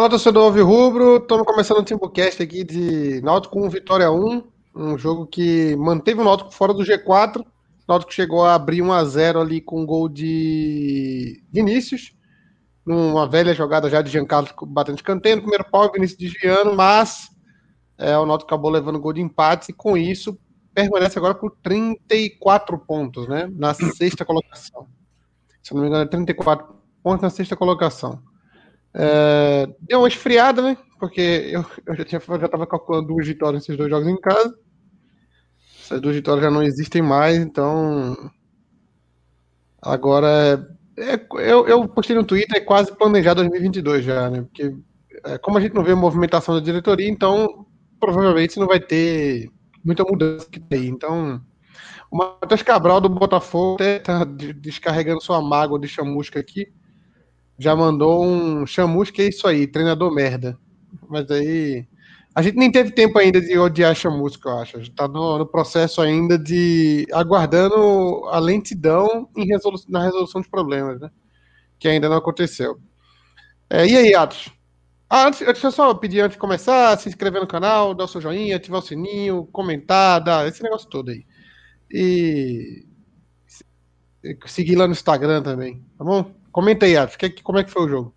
Fala, torcedor Rubro. Estamos começando o Timbucast aqui de Náutico com Vitória 1. Um jogo que manteve o Náutico fora do G4. O Náutico chegou a abrir 1 a 0 ali com um gol de Vinícius. Numa velha jogada já de Giancarlo batendo de canteiro. No primeiro pau, Vinícius desviando, mas é, o Náutico acabou levando gol de empate e com isso permanece agora com 34 pontos, né? Na sexta colocação. Se não me engano, é 34 pontos na sexta colocação. É, deu uma esfriada, né? Porque eu, eu já, tinha, já tava calculando duas vitórias nesses dois jogos em casa. Essas duas vitórias já não existem mais, então. Agora. É, eu, eu postei no Twitter, é quase planejado 2022 já, né? Porque, é, como a gente não vê movimentação da diretoria, então provavelmente não vai ter muita mudança que tem. Então, o Matheus Cabral do Botafogo até tá descarregando sua mágoa de chamusca aqui já mandou um chamusca, é isso aí, treinador merda. Mas aí. A gente nem teve tempo ainda de odiar chamusca, eu acho. A gente tá no, no processo ainda de. aguardando a lentidão em resolu na resolução de problemas, né? Que ainda não aconteceu. É, e aí, Atos? Ah, antes, deixa eu só pedir antes de começar, se inscrever no canal, dar o seu joinha, ativar o sininho, comentar, dar esse negócio todo aí. E seguir lá no Instagram também, tá bom? Comenta aí, Atos, como é que foi o jogo?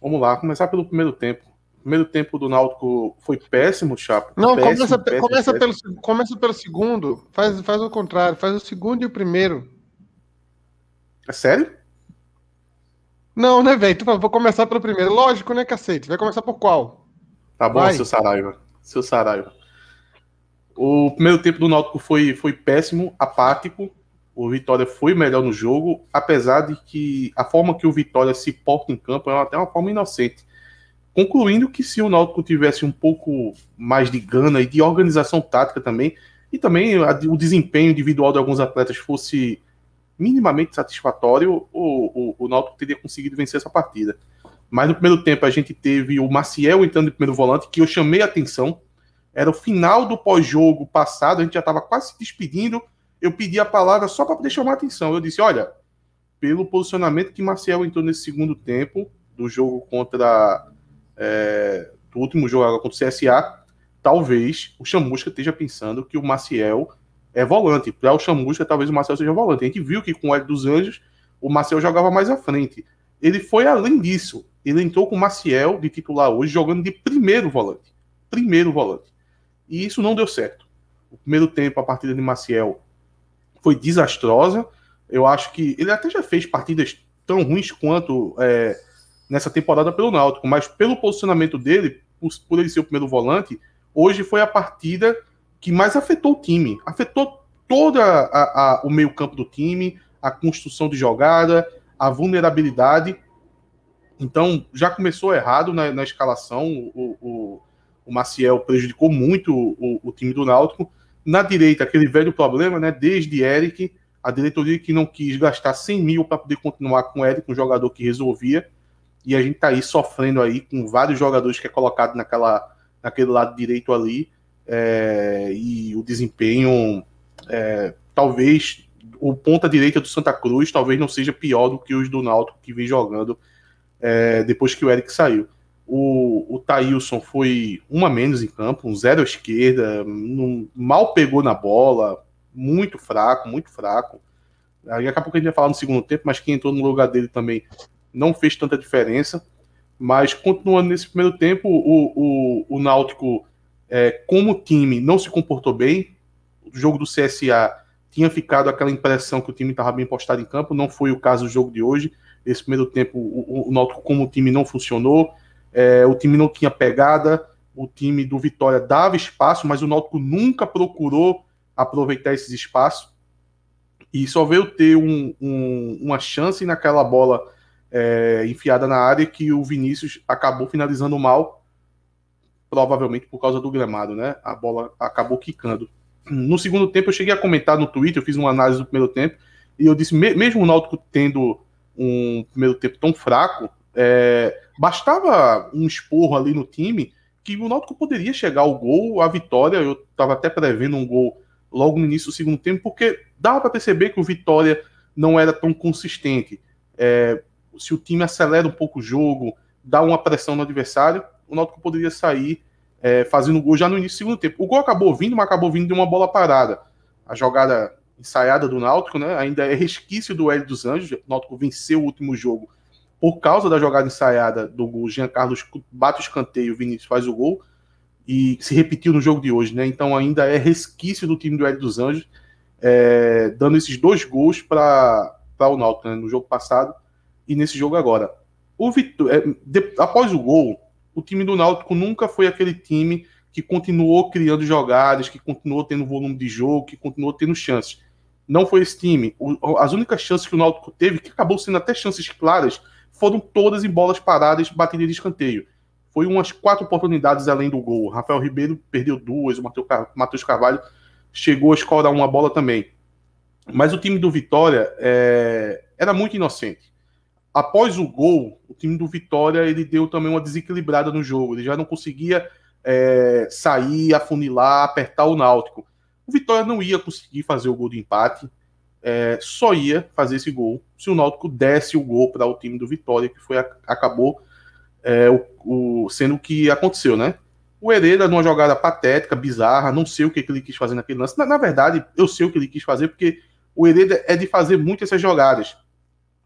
Vamos lá, começar pelo primeiro tempo. O primeiro tempo do Náutico foi péssimo, Chapo. Não, péssimo, começa, péssimo, começa, péssimo. Pelo, começa pelo segundo. Faz, faz o contrário, faz o segundo e o primeiro. É sério? Não, né, velho? Vou começar pelo primeiro. Lógico, né, cacete? Vai começar por qual? Tá bom, Vai. seu Saraiva. Seu Saraiva. O primeiro tempo do Náutico foi, foi péssimo, apático o Vitória foi melhor no jogo, apesar de que a forma que o Vitória se porta em campo é até uma forma inocente. Concluindo que se o Náutico tivesse um pouco mais de gana e de organização tática também, e também o desempenho individual de alguns atletas fosse minimamente satisfatório, o, o, o Náutico teria conseguido vencer essa partida. Mas no primeiro tempo a gente teve o Maciel entrando de primeiro volante, que eu chamei a atenção. Era o final do pós-jogo passado, a gente já estava quase se despedindo eu pedi a palavra só para poder chamar a atenção. Eu disse: olha, pelo posicionamento que Marcel entrou nesse segundo tempo do jogo contra. É, do último jogo contra o CSA, talvez o Chamusca esteja pensando que o Maciel é volante. Para o Chamusca, talvez o Marcel seja volante. A gente viu que com o Hélio dos Anjos, o Marcel jogava mais à frente. Ele foi além disso. Ele entrou com o Maciel de titular hoje, jogando de primeiro volante. Primeiro volante. E isso não deu certo. O primeiro tempo, a partida de Maciel foi desastrosa. Eu acho que ele até já fez partidas tão ruins quanto é, nessa temporada pelo Náutico, mas pelo posicionamento dele, por, por, ele ser o primeiro volante, hoje foi a partida que mais afetou o time. Afetou todo o meio-campo do time, a construção de jogada, a vulnerabilidade. Então já começou errado na, na escalação. O, o, o, Maciel prejudicou muito o, o time do Náutico. Na direita, aquele velho problema, né? Desde Eric, a diretoria que não quis gastar 100 mil para poder continuar com o Eric, um jogador que resolvia. E a gente tá aí sofrendo aí com vários jogadores que é colocado naquela, naquele lado direito ali. É, e o desempenho, é, talvez, o ponta direita do Santa Cruz talvez não seja pior do que os do Náutico que vem jogando é, depois que o Eric saiu. O, o Thailson foi uma menos em campo, um zero à esquerda, mal pegou na bola, muito fraco, muito fraco. Aí daqui a pouco a gente vai falar no segundo tempo, mas quem entrou no lugar dele também não fez tanta diferença. Mas continuando nesse primeiro tempo, o, o, o Náutico, é, como time, não se comportou bem. O jogo do CSA tinha ficado aquela impressão que o time estava bem postado em campo, não foi o caso do jogo de hoje. Esse primeiro tempo, o, o Náutico, como time, não funcionou. É, o time não tinha pegada, o time do Vitória dava espaço, mas o Náutico nunca procurou aproveitar esses espaços. E só veio ter um, um, uma chance naquela bola é, enfiada na área que o Vinícius acabou finalizando mal, provavelmente por causa do gramado, né? A bola acabou quicando. No segundo tempo, eu cheguei a comentar no Twitter, eu fiz uma análise do primeiro tempo, e eu disse: mesmo o Náutico tendo um primeiro tempo tão fraco, é, bastava um esporro ali no time que o Náutico poderia chegar ao gol, a vitória. Eu estava até prevendo um gol logo no início do segundo tempo, porque dava para perceber que o Vitória não era tão consistente. É, se o time acelera um pouco o jogo, dá uma pressão no adversário, o Náutico poderia sair é, fazendo gol já no início do segundo tempo. O gol acabou vindo, mas acabou vindo de uma bola parada. A jogada ensaiada do Náutico, né? Ainda é resquício do Hélio dos Anjos. O Náutico venceu o último jogo por causa da jogada ensaiada do gol. Jean Carlos bate o escanteio, Vinícius faz o gol e se repetiu no jogo de hoje, né? Então ainda é resquício do time do Hélio dos Anjos, é, dando esses dois gols para o Náutico né? no jogo passado e nesse jogo agora. O Vitor, é, de, após o gol, o time do Náutico nunca foi aquele time que continuou criando jogadas, que continuou tendo volume de jogo, que continuou tendo chances. Não foi esse time. O, as únicas chances que o Náutico teve, que acabou sendo até chances claras, foram todas em bolas paradas, batidas de escanteio. Foi umas quatro oportunidades além do gol. Rafael Ribeiro perdeu duas, o Matheus Carvalho chegou a escorar uma bola também. Mas o time do Vitória é, era muito inocente após o gol, o time do Vitória ele deu também uma desequilibrada no jogo. Ele já não conseguia é, sair, afunilar, apertar o Náutico. O Vitória não ia conseguir fazer o gol de empate, é, só ia fazer esse gol se o Náutico desse o gol para o time do Vitória, que foi acabou é, o, o, sendo o que aconteceu, né? O Hereda, numa jogada patética, bizarra, não sei o que, ele quis fazer naquele lance. Na, na, verdade, eu sei o que ele quis fazer, porque o Hereda é de fazer muito essas jogadas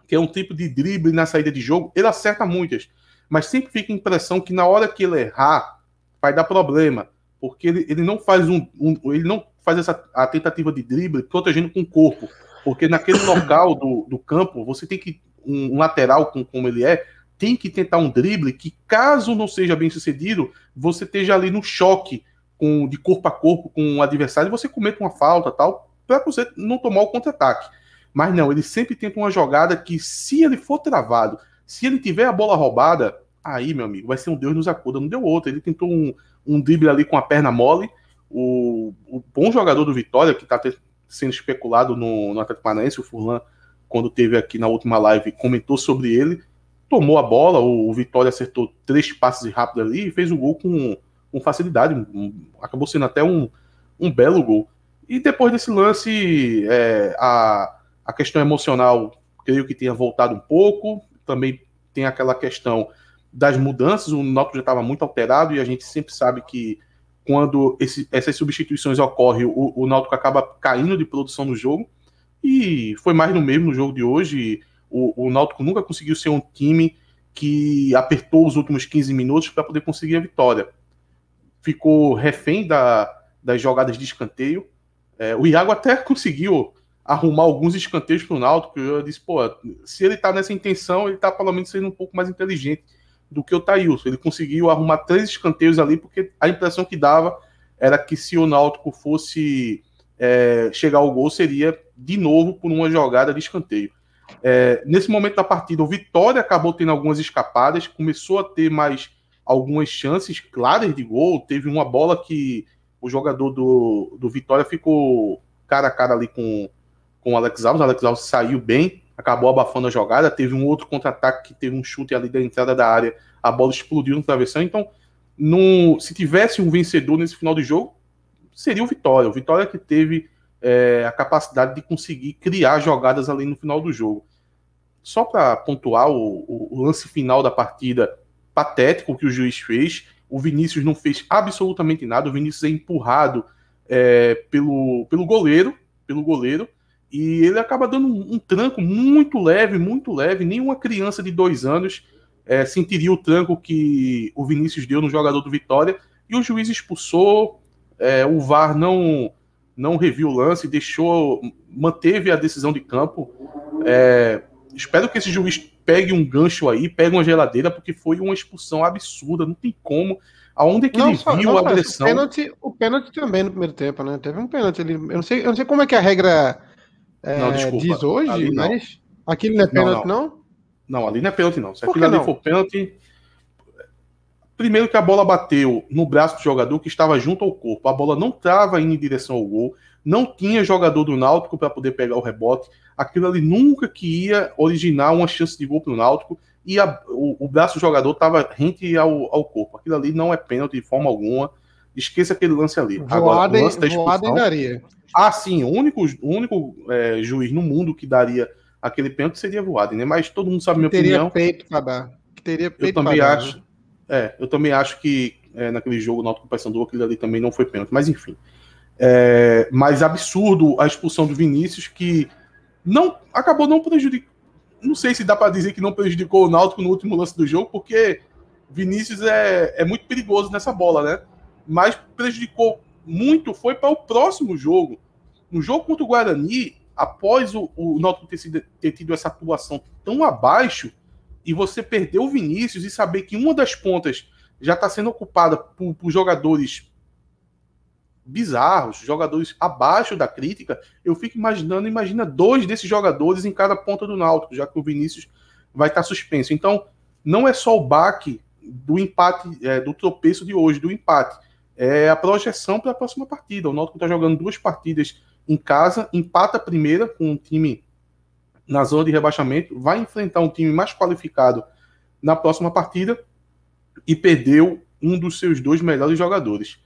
que é um tipo de drible na saída de jogo, ele acerta muitas. Mas sempre fica a impressão que na hora que ele errar, vai dar problema. Porque ele, ele não faz um, um ele não faz essa a tentativa de drible protegendo com o corpo. Porque naquele local do, do campo, você tem que. Um, lateral, com, como ele é, tem que tentar um drible que, caso não seja bem sucedido, você esteja ali no choque com, de corpo a corpo com o adversário e você cometa uma falta tal, para você não tomar o contra-ataque. Mas não, ele sempre tenta uma jogada que, se ele for travado, se ele tiver a bola roubada, aí, meu amigo, vai ser um Deus nos acuda. Não deu outro. Ele tentou um, um drible ali com a perna mole. O, o bom jogador do Vitória, que está sendo especulado no, no Atlético Paranaense, o Furlan, quando teve aqui na última live, comentou sobre ele. Tomou a bola, o, o Vitória acertou três passes rápidos ali e fez o gol com, com facilidade. Um, acabou sendo até um, um belo gol. E depois desse lance, é, a, a questão emocional, creio que tenha voltado um pouco. Também tem aquela questão das mudanças. O Náutico já estava muito alterado e a gente sempre sabe que quando esse, essas substituições ocorrem, o, o Náutico acaba caindo de produção no jogo. E foi mais no mesmo no jogo de hoje. O, o Náutico nunca conseguiu ser um time que apertou os últimos 15 minutos para poder conseguir a vitória. Ficou refém da, das jogadas de escanteio. É, o Iago até conseguiu arrumar alguns escanteios para o Náutico. Eu disse, pô, se ele está nessa intenção, ele está pelo menos sendo um pouco mais inteligente do que o Thailson. Ele conseguiu arrumar três escanteios ali, porque a impressão que dava era que se o Náutico fosse é, chegar ao gol, seria de novo por uma jogada de escanteio. É, nesse momento da partida, o Vitória acabou tendo algumas escapadas, começou a ter mais algumas chances claras de gol. Teve uma bola que o jogador do, do Vitória ficou cara a cara ali com, com o Alex Alves. O Alex Alves saiu bem, acabou abafando a jogada. Teve um outro contra-ataque que teve um chute ali da entrada da área, a bola explodiu no travessão. Então, no, se tivesse um vencedor nesse final de jogo, seria o Vitória. O Vitória que teve é, a capacidade de conseguir criar jogadas ali no final do jogo. Só para pontuar o, o, o lance final da partida patético que o juiz fez. O Vinícius não fez absolutamente nada. O Vinícius é empurrado é, pelo, pelo goleiro, pelo goleiro, e ele acaba dando um, um, tranco muito leve, muito leve. Nenhuma criança de dois anos é, sentiria o tranco que o Vinícius deu no jogador do Vitória. E o juiz expulsou. É, o VAR não não reviu o lance, deixou, manteve a decisão de campo. É, espero que esse juiz pegue um gancho aí, pegue uma geladeira, porque foi uma expulsão absurda. Não tem como. Aonde é que não, ele só, viu não, a agressão? O pênalti, o pênalti também no primeiro tempo, né? Teve um pênalti ali. Eu não sei, eu não sei como é que a regra é, não, desculpa. diz hoje, ali mas aquilo não é pênalti, não? Não, não ali não é pênalti, não. Se aquilo ali for pênalti. Primeiro que a bola bateu no braço do jogador que estava junto ao corpo. A bola não estava indo em direção ao gol. Não tinha jogador do Náutico para poder pegar o rebote. Aquilo ali nunca que ia originar uma chance de gol para o Náutico. E a, o, o, braço do jogador estava rente ao, ao corpo. Aquilo ali não é pênalti de forma alguma. Esqueça aquele lance ali. Voada, Agora, o lance da expulsão. Ah, sim, o único, o único é, juiz no mundo que daria aquele pênalti seria voado, né? Mas todo mundo sabe minha teria opinião. Peito pra dar. Teria peito eu também acho. Né? É, eu também acho que é, naquele jogo na Paysandu aquele ali também não foi pênalti, mas enfim. É, mas absurdo a expulsão do Vinícius que não acabou não prejudicando. Não sei se dá para dizer que não prejudicou o Náutico no último lance do jogo, porque Vinícius é, é muito perigoso nessa bola, né? Mas prejudicou muito foi para o próximo jogo. No jogo contra o Guarani, após o, o Náutico ter, ter tido essa atuação tão abaixo, e você perder o Vinícius e saber que uma das pontas já está sendo ocupada por, por, jogadores bizarros, jogadores abaixo da crítica, eu fico imaginando, imagina dois desses jogadores em cada ponta do Náutico, já que o Vinícius vai estar tá suspenso. Então, não é só o baque do empate, é, do tropeço de hoje, do empate, é a projeção para a próxima partida. O Náutico está jogando duas partidas em casa, empata a primeira com um time na zona de rebaixamento, vai enfrentar um time mais qualificado na próxima partida e perdeu um dos seus dois melhores jogadores.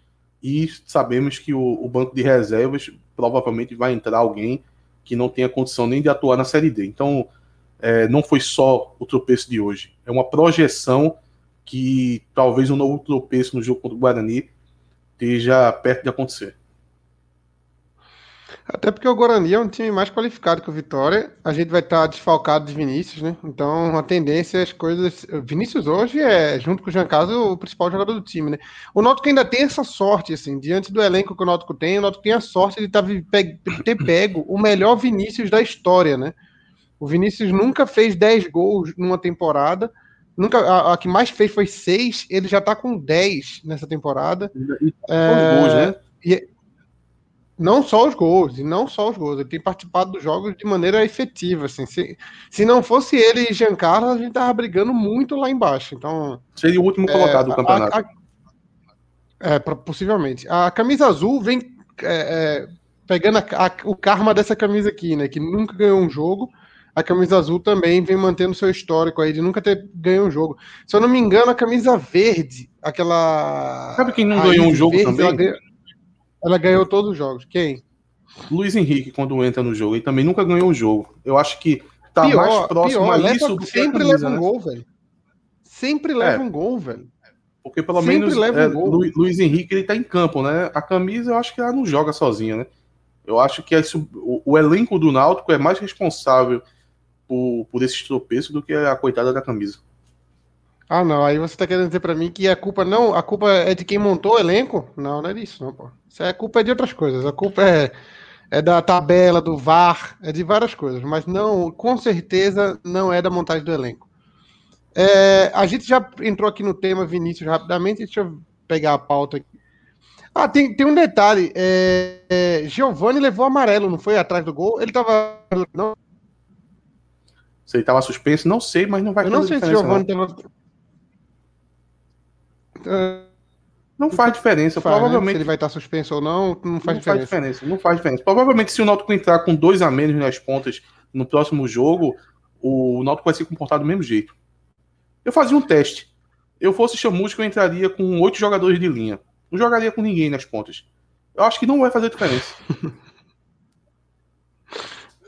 E sabemos que o, o banco de reservas provavelmente vai entrar alguém que não tenha condição nem de atuar na Série D. Então, é, não foi só o tropeço de hoje, é uma projeção que talvez um novo tropeço no jogo contra o Guarani esteja perto de acontecer. Até porque o Guarani é um time mais qualificado que o Vitória. A gente vai estar desfalcado de Vinícius, né? Então a tendência é as coisas. Vinícius hoje é, junto com o Jean Carlos, o principal jogador do time, né? O Náutico ainda tem essa sorte, assim, diante do elenco que o Náutico tem, o Náutico tem a sorte de tá ter pego o melhor Vinícius da história, né? O Vinícius nunca fez 10 gols numa temporada. Nunca, a, a, que mais fez foi 6, ele já tá com 10 nessa temporada. E, é, gols, né? E, não só os gols, e não só os gols, ele tem participado dos jogos de maneira efetiva. Assim. Se, se não fosse ele e Giancarlo, a gente tava brigando muito lá embaixo. Então, Seria o último é, colocado do campeonato. A, a, é, possivelmente. A camisa azul vem é, é, pegando o karma dessa camisa aqui, né? Que nunca ganhou um jogo. A camisa azul também vem mantendo seu histórico aí de nunca ter ganho um jogo. Se eu não me engano, a camisa verde, aquela. Sabe quem não ganhou um jogo verde, também? Ela ganhou, ela ganhou todos os jogos. Quem? Luiz Henrique, quando entra no jogo, ele também nunca ganhou um jogo. Eu acho que tá pior, mais próximo pior, a isso do que Sempre camisa, leva um né? gol, velho. Sempre leva é, um gol, velho. Porque pelo sempre menos leva um gol. Luiz Henrique ele tá em campo, né? A camisa eu acho que ela não joga sozinha, né? Eu acho que esse, o, o, elenco do Náutico é mais responsável por, por esse tropeço do que a coitada da camisa. Ah, não. Aí você tá querendo dizer para mim que a culpa não, a culpa é de quem montou o elenco? Não, não é disso, não, pô. Isso é a culpa é de outras coisas. A culpa é, é da tabela, do VAR, é de várias coisas, mas não, com certeza não é da montagem do elenco. É, a gente já entrou aqui no tema Vinícius rapidamente, deixa eu pegar a pauta aqui. Ah, tem, tem um detalhe. É, é, Giovanni levou amarelo, não foi atrás do gol? Ele tava. Não. Se ele tava suspenso, não sei, mas não vai Eu não sei se Giovanni tava. Não faz diferença. Faz, provavelmente né? se ele vai estar suspenso ou não, não faz não diferença. Faz diferença. Não faz diferença. Provavelmente, se o Náutico entrar com dois a menos nas pontas no próximo jogo, o Náutico vai se comportar do mesmo jeito. Eu fazia um teste. Eu fosse chamusco, eu entraria com oito jogadores de linha. Não jogaria com ninguém nas pontas. Eu acho que não vai fazer diferença.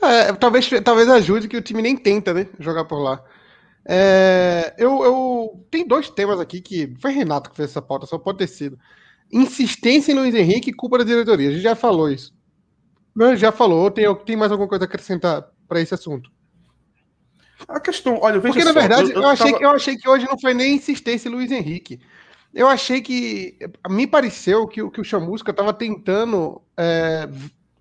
é, talvez, talvez ajude que o time nem tenta, né? Jogar por lá. É, eu, eu tem dois temas aqui que foi Renato que fez essa pauta, só pode ter sido. Insistência em Luiz Henrique e culpa da diretoria. A gente já falou isso. Já falou. Tem, tem mais alguma coisa a acrescentar para esse assunto? A questão, olha, veja Porque, na verdade, eu, eu, eu, achei, tava... eu achei que hoje não foi nem insistência em Luiz Henrique. Eu achei que. Me pareceu que, que o Chamusca estava tentando é,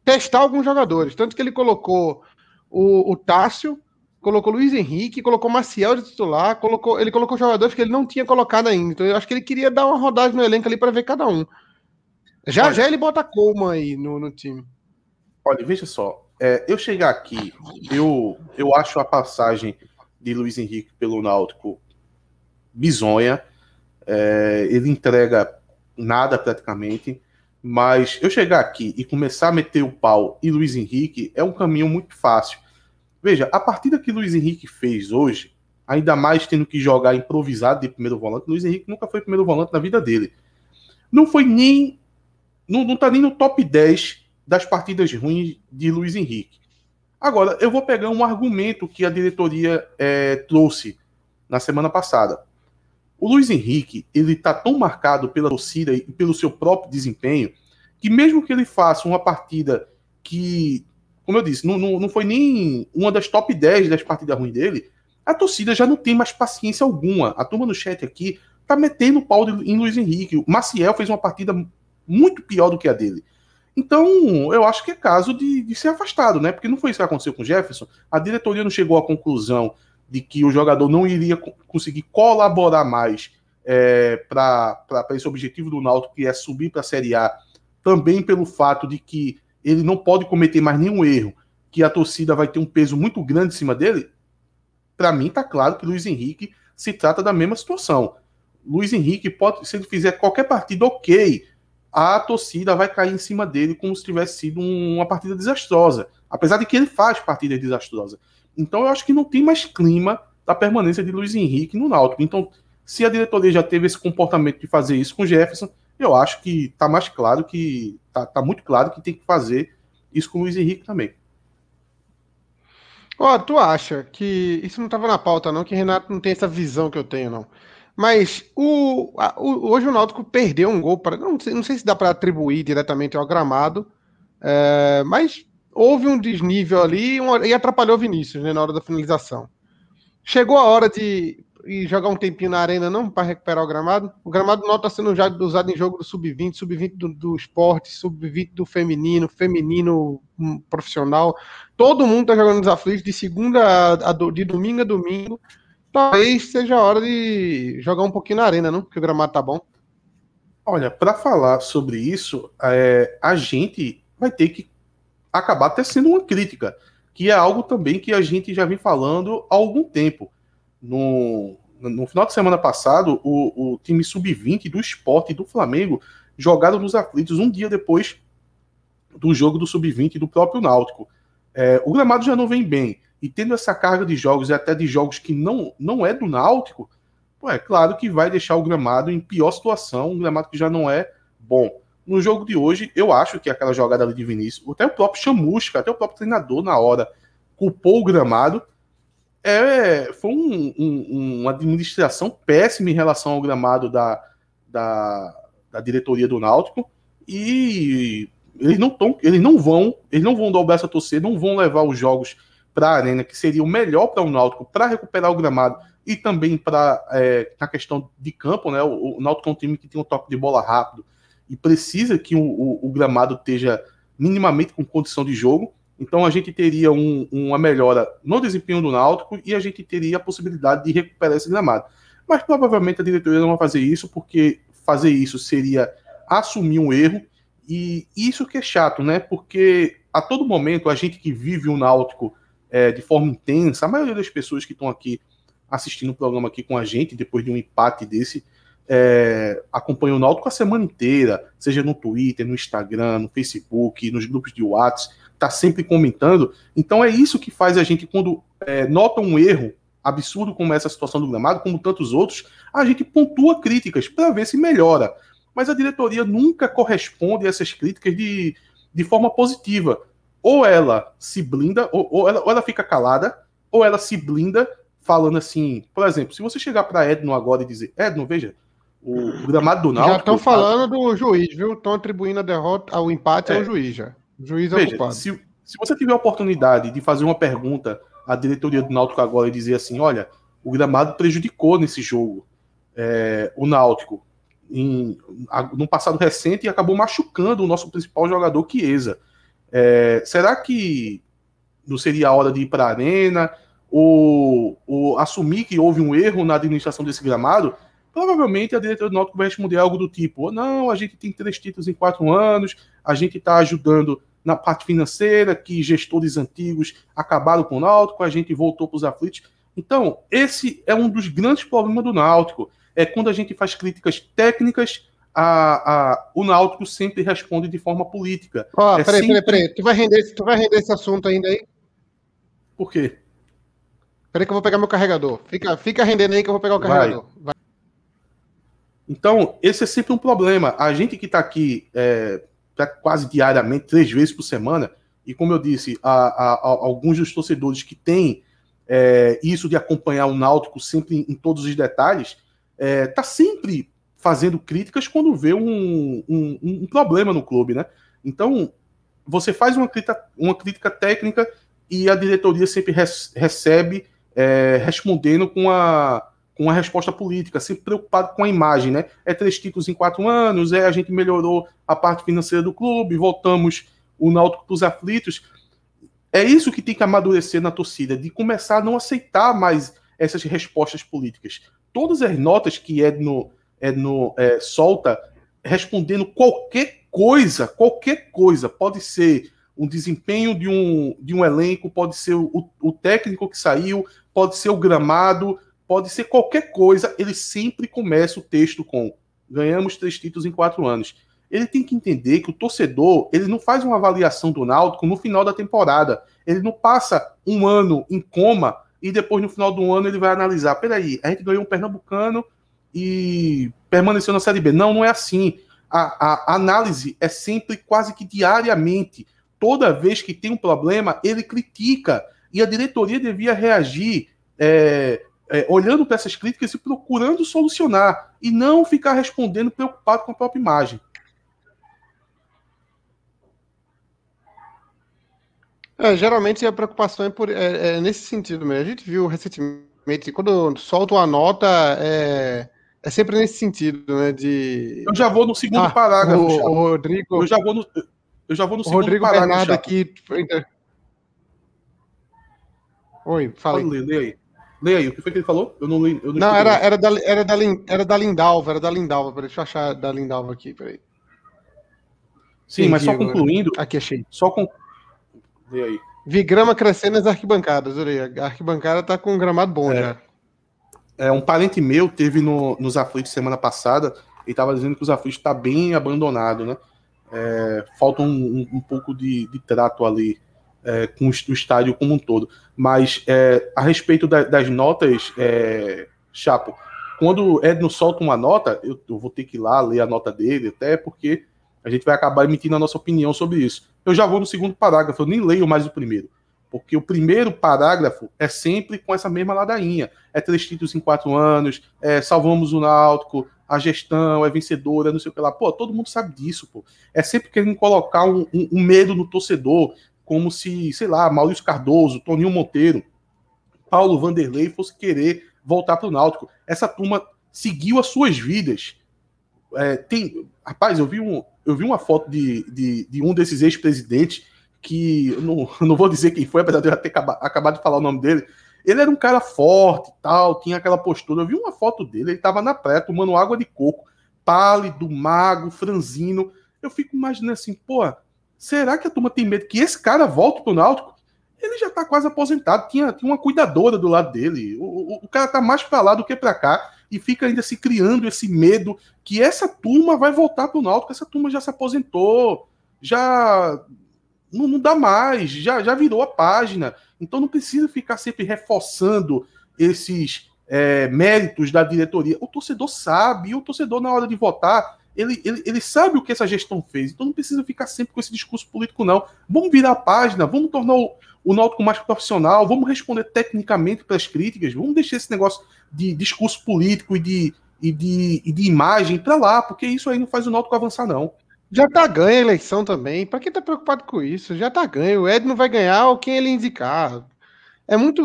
testar alguns jogadores. Tanto que ele colocou o, o Tássio colocou Luiz Henrique, colocou Maciel de titular, colocou, ele colocou jogadores que ele não tinha colocado ainda. Então eu acho que ele queria dar uma rodagem no elenco ali para ver cada um. Já Olha, já ele bota Coleman aí no, no time. Olha, veja só. É, eu chegar aqui, eu, eu acho a passagem de Luiz Henrique pelo Náutico bizonha. É, ele entrega nada praticamente. Mas eu chegar aqui e começar a meter o pau em Luiz Henrique é um caminho muito fácil. Veja, a partida que Luiz Henrique fez hoje, ainda mais tendo que jogar improvisado de primeiro volante, Luiz Henrique nunca foi primeiro volante na vida dele. Não foi nem. Não, não tá nem no top 10 das partidas ruins de Luiz Henrique. Agora, eu vou pegar um argumento que a diretoria é, trouxe na semana passada. O Luiz Henrique, ele tá tão marcado pela torcida e pelo seu próprio desempenho, que mesmo que ele faça uma partida que, como eu disse, não, não, não foi nem uma das top 10 das partidas ruins dele, a torcida já não tem mais paciência alguma. A turma no chat aqui tá metendo pau em Luiz Henrique. O Maciel fez uma partida muito pior do que a dele. Então, eu acho que é caso de, de ser afastado, né? Porque não foi isso que aconteceu com o Jefferson. A diretoria não chegou à conclusão de que o jogador não iria conseguir colaborar mais é, para esse objetivo do Náutico, que é subir para a Série A, também pelo fato de que ele não pode cometer mais nenhum erro, que a torcida vai ter um peso muito grande em cima dele, para mim está claro que Luiz Henrique se trata da mesma situação. Luiz Henrique pode, se ele fizer qualquer partida ok, a torcida vai cair em cima dele como se tivesse sido uma partida desastrosa, apesar de que ele faz partidas desastrosas. Então eu acho que não tem mais clima da permanência de Luiz Henrique no Náutico. Então, se a diretoria já teve esse comportamento de fazer isso com Jefferson, eu acho que está mais claro que tá, tá, muito claro que tem que fazer isso com o Luiz Henrique também. Ó, oh, tu acha que isso não estava na pauta não, que Renato não tem essa visão que eu tenho não. Mas o, a, o hoje o Náutico perdeu um gol para não sei, não sei se dá para atribuir diretamente ao gramado, é, mas houve um desnível ali e atrapalhou Vinícius né, na hora da finalização. Chegou a hora de e jogar um tempinho na arena, não, para recuperar o gramado. O gramado não está sendo já usado em jogo do sub-20, sub-20 do, do esporte, sub-20 do feminino, feminino um, profissional. Todo mundo está jogando nos aflitos de segunda a, a, de domingo a domingo. Talvez seja a hora de jogar um pouquinho na arena, não? Porque o gramado tá bom. Olha, para falar sobre isso, é, a gente vai ter que acabar até sendo uma crítica, que é algo também que a gente já vem falando há algum tempo no, no final de semana passado, o, o time sub-20 do esporte do Flamengo jogaram nos aflitos um dia depois do jogo do sub-20 do próprio Náutico. É, o gramado já não vem bem. E tendo essa carga de jogos e até de jogos que não, não é do Náutico, pô, é claro que vai deixar o gramado em pior situação, um gramado que já não é bom. No jogo de hoje, eu acho que aquela jogada ali de Vinícius, até o próprio Chamusca, até o próprio treinador na hora, culpou o gramado, é, foi um, um, uma administração péssima em relação ao gramado da, da, da diretoria do Náutico e eles não tão, eles não vão, eles não vão dar o braço a torcer, não vão levar os jogos para a arena, que seria o melhor para o Náutico para recuperar o gramado e também para é, na questão de campo, né? O, o Náutico é um time que tem um toque de bola rápido e precisa que o, o, o gramado esteja minimamente com condição de jogo. Então a gente teria um, uma melhora no desempenho do Náutico e a gente teria a possibilidade de recuperar esse gramado. Mas provavelmente a diretoria não vai fazer isso, porque fazer isso seria assumir um erro, e isso que é chato, né? Porque a todo momento a gente que vive o Náutico é, de forma intensa, a maioria das pessoas que estão aqui assistindo o programa aqui com a gente, depois de um empate desse, é, acompanha o Náutico a semana inteira, seja no Twitter, no Instagram, no Facebook, nos grupos de WhatsApp está sempre comentando. Então é isso que faz a gente, quando é, nota um erro absurdo como essa situação do gramado, como tantos outros, a gente pontua críticas para ver se melhora. Mas a diretoria nunca corresponde a essas críticas de, de forma positiva. Ou ela se blinda, ou, ou, ela, ou ela fica calada, ou ela se blinda falando assim, por exemplo, se você chegar para Edno agora e dizer, Edno, veja, o, gramado do Náutico... Já estão falando do juiz, viu? Estão atribuindo a derrota, ao empate é, ao juiz já. O juiz é Veja, ocupado. Se, se você tiver a oportunidade de fazer uma pergunta à diretoria do Náutico agora e dizer assim, olha, o gramado prejudicou nesse jogo é, o Náutico em, no passado recente e acabou machucando o nosso principal jogador, Chiesa. É, será que não seria a hora de ir para a arena ou, ou, assumir que houve um erro na administração desse gramado? Provavelmente a diretoria do Náutico vai responder algo do tipo: não, a gente tem três títulos em quatro anos, a gente está ajudando na parte financeira, que gestores antigos acabaram com o Náutico, a gente voltou para os aflitos. Então, esse é um dos grandes problemas do Náutico. É quando a gente faz críticas técnicas, a, a, o Náutico sempre responde de forma política. Ó, oh, é peraí, sempre... peraí, peraí. Tu vai, render, tu vai render esse assunto ainda aí? Por quê? Peraí que eu vou pegar meu carregador. Fica, fica rendendo aí que eu vou pegar o carregador. Vai. Então, esse é sempre um problema. A gente que está aqui é, quase diariamente, três vezes por semana, e como eu disse, alguns dos torcedores que têm é, isso de acompanhar o Náutico sempre em, todos os detalhes, é, tá sempre fazendo críticas quando vê um, um, um, problema no clube, né? Então, você faz uma crítica, uma crítica técnica e a diretoria sempre res, recebe é, respondendo com a, com a resposta política, sempre preocupado com a imagem, né? É três títulos em quatro anos, é a gente melhorou a parte financeira do clube, voltamos o Náutico para os aflitos. É isso que tem que amadurecer na torcida, de começar a não aceitar mais essas respostas políticas. Todas as notas que Edno, Edno é, solta respondendo qualquer coisa, qualquer coisa, pode ser um desempenho de um, de um elenco, pode ser o, o técnico que saiu, pode ser o gramado, pode ser qualquer coisa, ele sempre começa o texto com ganhamos três títulos em quatro anos. Ele tem que entender que o torcedor ele não faz uma avaliação do Náutico no final da temporada. Ele não passa um ano em coma e depois no final do ano ele vai analisar. Peraí, a gente ganhou um Pernambucano e permaneceu na Série B. Não, não é assim. A, a análise é sempre quase que diariamente. Toda vez que tem um problema, ele critica. E a diretoria devia reagir é, é, olhando para essas críticas e procurando solucionar, e não ficar respondendo preocupado com a própria imagem. É, geralmente a preocupação é, por, é, é, nesse sentido mesmo. A gente viu recentemente, quando solta uma nota, é, é sempre nesse sentido, né? De... Eu já vou no segundo ah, parágrafo. O, o, Rodrigo. Eu já vou no, eu já vou no segundo Rodrigo parágrafo. Bernardo aqui. Oi, fala aí. Lê aí. Aí, o que foi que ele falou? Eu não li. Eu não, não era, era, da, era, da, era da Lindalva, era da Lindalva. Peraí, deixa eu achar da Lindalva aqui, peraí. Sim, Entendi, mas só concluindo. Agora. Aqui achei. Só com. Lê aí. Vi grama crescendo nas arquibancadas, olha A arquibancada tá com um gramado bom é. já. É, um parente meu teve no, nos aflitos semana passada e tava dizendo que os aflitos tá bem abandonado, né? É, falta um, um, um pouco de, de trato ali é, com o estádio como um todo. Mas é, a respeito da, das notas, é, Chapo, quando Edno solta uma nota, eu, eu, vou ter que ir lá ler a nota dele, até porque a gente vai acabar emitindo a nossa opinião sobre isso. Eu já vou no segundo parágrafo, eu nem leio mais o primeiro. Porque o primeiro parágrafo é sempre com essa mesma ladainha. É três títulos em quatro anos, é, salvamos o Náutico, a gestão é vencedora, não sei o que lá. Pô, todo mundo sabe disso, pô. É sempre querendo colocar um, um, um medo no torcedor, como se, sei lá, Maurício Cardoso, Toninho Monteiro, Paulo Vanderlei fosse querer voltar para o Náutico. Essa turma seguiu as suas vidas. É, tem, rapaz, eu vi, um, eu vi uma foto de, de, de um desses ex-presidentes que não, não vou dizer quem foi, apesar de eu já ter acabado de falar o nome dele. Ele era um cara forte tal, tinha aquela postura. Eu vi uma foto dele, ele estava na praia tomando água de coco, pálido, mago, franzino. Eu fico imaginando assim, pô, Será que a turma tem medo que esse cara volte pro Náutico? Ele já tá quase aposentado, tinha, tinha uma cuidadora do lado dele. O, o, o cara tá mais para lá do que para cá e fica ainda se criando esse medo que essa turma vai voltar pro Náutico. Essa turma já se aposentou, já não, não dá mais, já, já virou a página. Então não precisa ficar sempre reforçando esses é, méritos da diretoria. O torcedor sabe, e o torcedor, na hora de votar, ele, ele, ele sabe o que essa gestão fez, então não precisa ficar sempre com esse discurso político, não. Vamos virar a página, vamos tornar o, o Náutico mais profissional, vamos responder tecnicamente para as críticas, vamos deixar esse negócio de discurso político e de, e de, e de imagem para lá, porque isso aí não faz o Náutico avançar, não. Já tá ganha a eleição também. Para quem tá preocupado com isso? Já tá ganho. O Ed não vai ganhar ou quem ele indicar é muito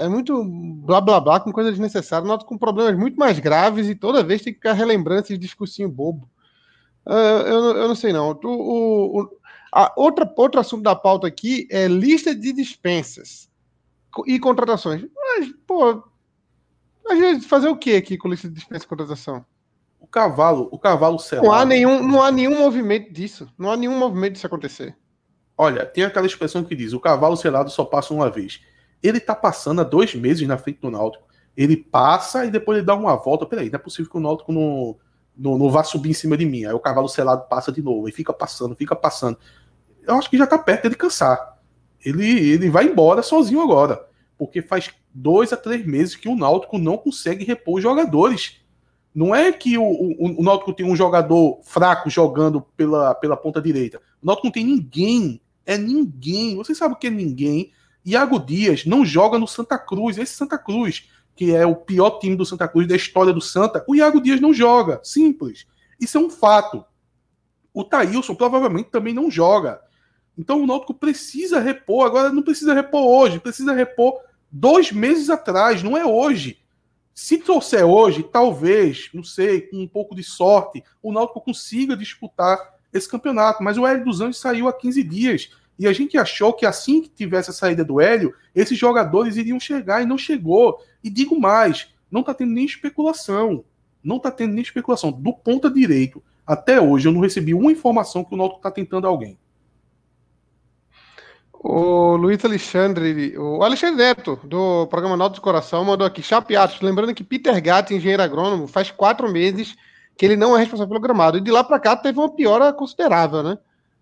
é muito blá blá blá com coisa desnecessária. Noto com problemas muito mais graves e toda vez tem que ficar relembrando esse discursinho bobo. Uh, eu, eu não sei não. O, o, o, a outra, outro assunto da pauta aqui é lista de dispensas e contratações. Mas, pô, a gente fazer o que aqui com lista de dispensa e contratação? O cavalo, o cavalo selado. Não há nenhum, não há nenhum movimento disso. Não há nenhum movimento disso acontecer. Olha, tem aquela expressão que diz: o cavalo selado só passa uma vez. Ele tá passando há dois meses na frente do Náutico. Ele passa e depois ele dá uma volta. Peraí, não é possível que o Náutico não, não, não vá subir em cima de mim. Aí o cavalo selado passa de novo. E fica passando, fica passando. Eu acho que já tá perto de cansar. Ele, ele vai embora sozinho agora. Porque faz dois a três meses que o Náutico não consegue repor os jogadores. Não é que o, o, o Náutico tem um jogador fraco jogando pela, pela ponta direita. O Náutico não tem ninguém é ninguém. Você sabe o que é ninguém? Iago Dias não joga no Santa Cruz. Esse Santa Cruz, que é o pior time do Santa Cruz da história do Santa, o Iago Dias não joga. Simples. Isso é um fato. O Thailson provavelmente também não joga. Então o Náutico precisa repor. Agora não precisa repor hoje, precisa repor dois meses atrás, não é hoje. Se trouxer hoje, talvez, não sei, com um pouco de sorte, o Náutico consiga disputar esse campeonato. Mas o Hélio dos Anjos saiu há 15 dias. E a gente achou que assim que tivesse a saída do Hélio, esses jogadores iriam chegar e não chegou. E digo mais, não está tendo nem especulação. Não está tendo nem especulação. Do ponta direito, até hoje, eu não recebi uma informação que o Náutico está tentando alguém. O Luiz Alexandre, o Alexandre Neto, do programa Nauto do Coração, mandou aqui, chapeados, lembrando que Peter Gatt, engenheiro agrônomo, faz quatro meses que ele não é responsável pelo gramado. E de lá para cá teve uma piora considerável, né?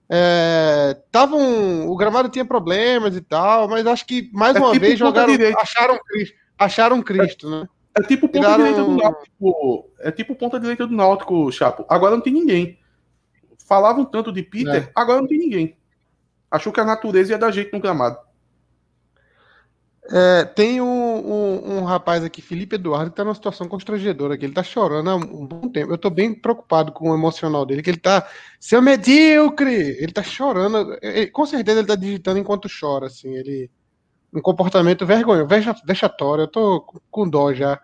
É, tava um, o gramado tinha problemas e tal, mas acho que mais é uma tipo vez jogaram, acharam Cristo, acharam Cristo, é, né? É tipo ponta Tiraram... direita do Náutico. É tipo ponta direita do Náutico, Chapo. Agora não tem ninguém. Falavam tanto de Peter, é. agora não tem ninguém. Achou que a natureza ia dar jeito no gramado. É, tem um, um, um, rapaz aqui, Felipe Eduardo, que tá numa situação constrangedora aqui. Ele tá chorando há um bom tempo. Eu tô bem preocupado com o emocional dele, que ele tá. Seu medíocre! Ele tá chorando. Ele, com certeza ele tá digitando enquanto chora, assim. Ele. Um comportamento vergonhoso, vexatório. Eu tô com dó já.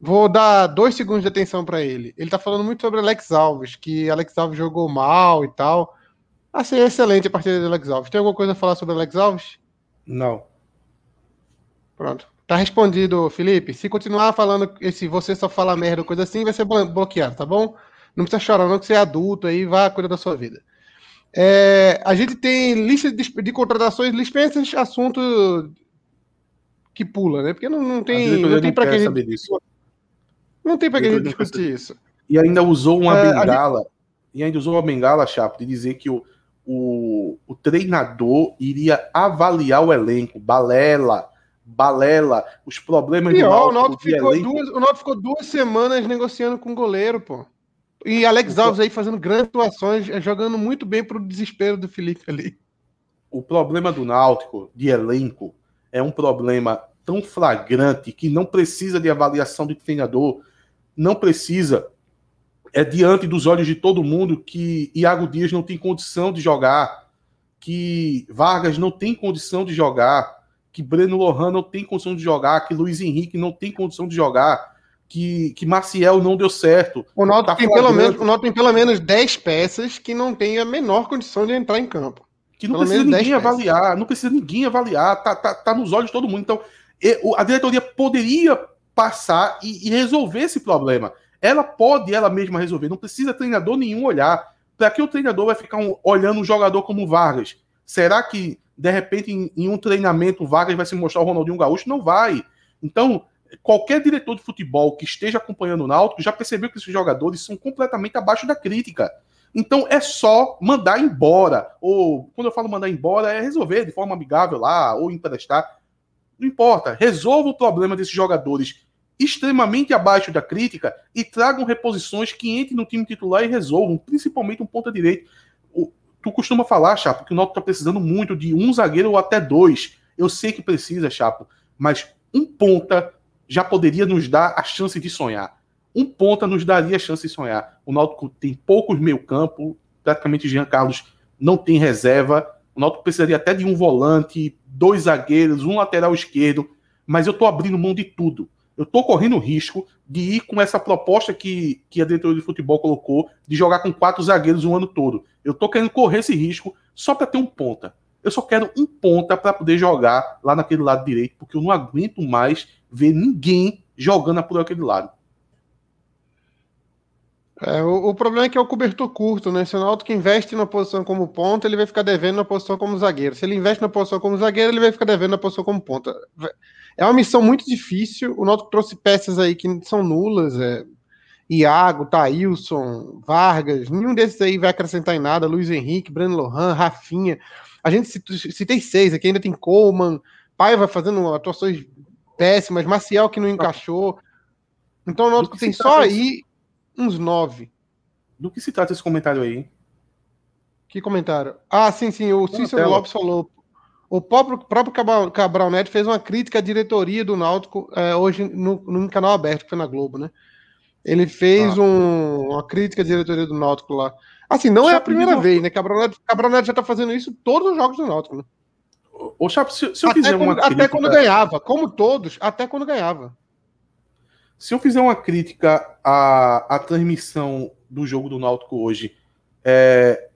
Vou dar dois segundos de atenção para ele. Ele tá falando muito sobre Alex Alves, que Alex Alves jogou mal e tal. Achei excelente a partida de Alex Alves. Tem alguma coisa a falar sobre Alex Alves? Não. Pronto. Tá respondido, Felipe. Se continuar falando esse você só fala merda coisa assim, vai ser bloqueado, tá bom? Não precisa chorar, não, que você é adulto aí, vá cuidar da sua vida. É, a gente tem lista de, de contratações, licenças, assunto que pula, né? Porque não, não tem, não tem para que gente, não tem para que a gente discutir isso. E ainda usou uma é, bengala, gente... e ainda usou uma bengala, Chapo, de dizer que o o, o treinador iria avaliar o elenco, balela, balela, os problemas Pior, do Náutico. ficou elenco. duas, o Náutico ficou duas semanas negociando com o goleiro, pô. E Alex Alves aí fazendo grandes atuações, eh, jogando muito bem pro desespero do Felipe ali. O problema do Náutico de elenco é um problema tão flagrante que não precisa de avaliação de treinador, não precisa é diante dos olhos de todo mundo que Iago Dias não tem condição de jogar, que Vargas não tem condição de jogar, que Breno Lohan não tem condição de jogar, que Luiz Henrique não tem condição de jogar, que, que Maciel não deu certo. O Náutico tá tem, pelo menos, o tem pelo menos 10 peças que não tem a menor condição de entrar em campo. Que não pelo precisa ninguém avaliar, peças. não precisa ninguém avaliar, tá, tá, tá nos olhos de todo mundo. Então, a diretoria poderia passar e, e resolver esse problema ela pode ela mesma resolver, não precisa treinador nenhum olhar. Para que o treinador vai ficar um, olhando um jogador como Vargas? Será que, de repente, em, em, um treinamento, o Vargas vai se mostrar o Ronaldinho Gaúcho? Não vai. Então, qualquer diretor de futebol que esteja acompanhando o Náutico já percebeu que esses jogadores são completamente abaixo da crítica. Então é só mandar embora. Ou, quando eu falo mandar embora, é resolver de forma amigável lá, ou emprestar. Não importa. Resolva o problema desses jogadores extremamente abaixo da crítica e tragam reposições que entrem no time titular e resolvam, principalmente um ponta direito. Tu costuma falar, Chapo, que o Náutico está precisando muito de um zagueiro ou até dois. Eu sei que precisa, Chapo, mas um ponta já poderia nos dar a chance de sonhar. Um ponta nos daria a chance de sonhar. O Náutico tem poucos meio-campo, praticamente Jean Carlos não tem reserva. O Náutico precisaria até de um volante, dois zagueiros, um lateral esquerdo, mas eu estou abrindo mão de tudo eu estou correndo o risco de ir com essa proposta que, que a diretoria de futebol colocou de jogar com quatro zagueiros o ano todo. Eu estou querendo correr esse risco só para ter um ponta. Eu só quero um ponta para poder jogar lá naquele lado direito, porque eu não aguento mais ver ninguém jogando por aquele lado. É, o, o, problema é que é o cobertor curto, né? Se o Náutico investe na posição como ponta, ele vai ficar devendo na posição como zagueiro. Se ele investe na posição como zagueiro, ele vai ficar devendo na posição como ponta. É uma missão muito difícil. O Náutico trouxe peças aí que são nulas. É, Iago, Thailson, Vargas, nenhum desses aí vai acrescentar em nada. Luiz Henrique, Breno Lohan, Rafinha. A gente citei seis aqui, ainda tem Coleman, Paiva fazendo atuações péssimas, Maciel que não encaixou. Então o Náutico tem só aí uns nove. Do que se trata esse comentário aí? Que comentário? Ah, sim, sim. O Cícero Lopes falou. O próprio, próprio Cabral, Cabral Neto fez uma crítica à diretoria do Náutico é, hoje no, no canal aberto, que foi na Globo, né? Ele fez ah. um, uma crítica à diretoria do Náutico lá. Assim, não é a primeira vez, né? Cabral Neto, Cabral Neto já tá fazendo isso todos os jogos do Náutico, né? Ô, Chapo, se, se eu até fizer quando, uma Até crítica... quando ganhava, como todos, até quando ganhava. Se eu fizer uma crítica à, à transmissão do jogo do Náutico hoje, é,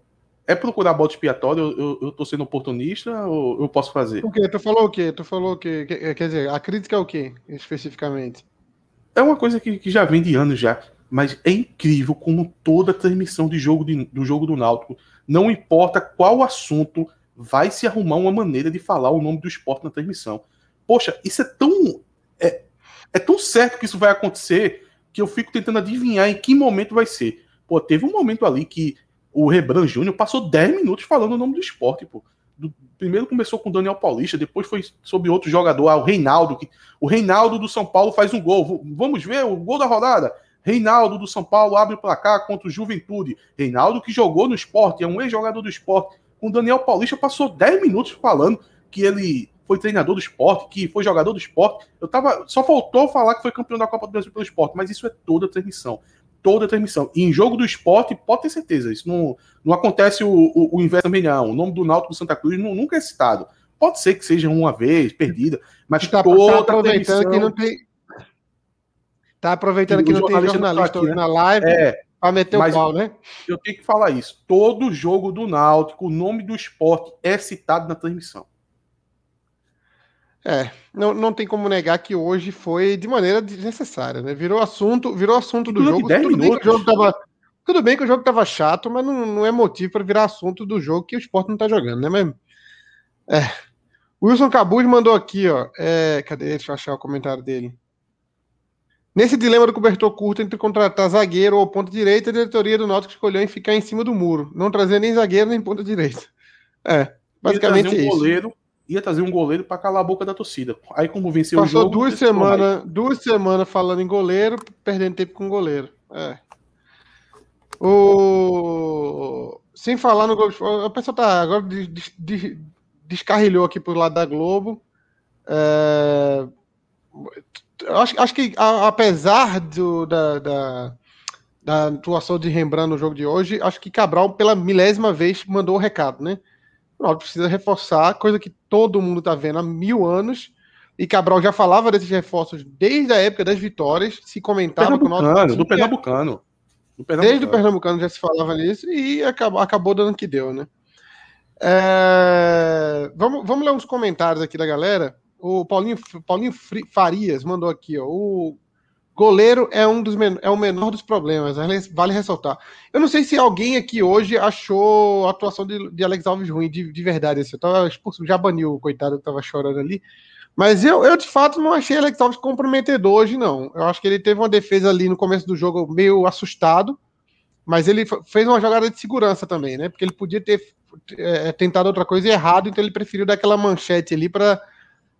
é procurar bode expiatório? Eu, eu, eu tô sendo oportunista ou eu posso fazer? O quê? Tu falou o quê? Tu falou o quê? Quer dizer, a crítica é o quê, especificamente? É uma coisa que, que já vem de anos já, mas é incrível como toda transmissão de jogo de, do jogo do Náutico, não importa qual assunto, vai se arrumar uma maneira de falar o nome do esporte na transmissão. Poxa, isso é tão. É, é tão certo que isso vai acontecer que eu fico tentando adivinhar em que momento vai ser. Pô, teve um momento ali que o Rebran Júnior passou 10 minutos falando o nome do esporte, pô. Do, primeiro começou com o Daniel Paulista, depois foi sobre outro jogador, ah, o Reinaldo. Que, o Reinaldo do São Paulo faz um gol. Vamos ver o gol da rodada. Reinaldo do São Paulo abre o placar contra o Juventude. Reinaldo que jogou no esporte, é um ex-jogador do esporte. Com o Daniel Paulista passou 10 minutos falando que ele foi treinador do esporte, que foi jogador do esporte. Eu tava. Só faltou falar que foi campeão da Copa do Brasil pelo esporte, mas isso é toda a transmissão. Toda a transmissão. E em jogo do esporte, pode ter certeza, isso não, não acontece o, o, o inverso também, não. O nome do Náutico do Santa Cruz não, nunca é citado. Pode ser que seja uma vez, perdida, mas tá, toda tá aproveitando transmissão... que não tem. Tá aproveitando que, que não tem jornalista aqui, né? na live. É, Pra meter o pau, né? Eu tenho que falar isso. Todo jogo do Náutico, o nome do esporte é citado na transmissão. É, não, não tem como negar que hoje foi de maneira desnecessária, né? Virou assunto, virou assunto do jogo. Tudo bem, que o jogo tava, tudo bem que o jogo tava chato, mas não, não é motivo para virar assunto do jogo que o esporte não tá jogando, né? Mas, é. O Wilson Cabuz mandou aqui, ó. É, cadê? Deixa eu achar o comentário dele. Nesse dilema do cobertor curto entre contratar zagueiro ou ponta direita, a diretoria do Náutico escolheu em ficar em cima do muro, não trazer nem zagueiro nem ponta direita. É, basicamente um isso. Goleiro ia trazer um goleiro para calar a boca da torcida. Aí, como venceu Passou o jogo. duas semanas duas semanas falando em goleiro, perdendo tempo com goleiro. É. O... Sem falar no Globo. O pessoal tá. Agora des, des, descarrilhou aqui pro lado da Globo. É... Acho, acho que, a, apesar do, da, da, da atuação de Rembrandt no jogo de hoje, acho que Cabral, pela milésima vez, mandou o recado, né? O Náutico precisa reforçar, coisa que todo mundo está vendo há mil anos. E Cabral já falava desses reforços desde a época das vitórias, se comentava com o Náutico. Do Pernambucano. do Pernambucano. Desde o Pernambucano já se falava nisso e acabou, acabou dando que deu, né? É... Vamos, vamos ler uns comentários aqui da galera. O Paulinho, Paulinho Farias mandou aqui, ó. O Goleiro é um dos men é o menor dos problemas, vale ressaltar. Eu não sei se alguém aqui hoje achou a atuação de, de Alex Alves ruim, de, de verdade. Assim, eu tava expulso, já baniu o coitado que tava chorando ali. Mas eu, eu, de fato, não achei Alex Alves comprometedor hoje, não. Eu acho que ele teve uma defesa ali no começo do jogo meio assustado, mas ele fez uma jogada de segurança também, né? Porque ele podia ter é, tentado outra coisa errado, então ele preferiu dar aquela manchete ali para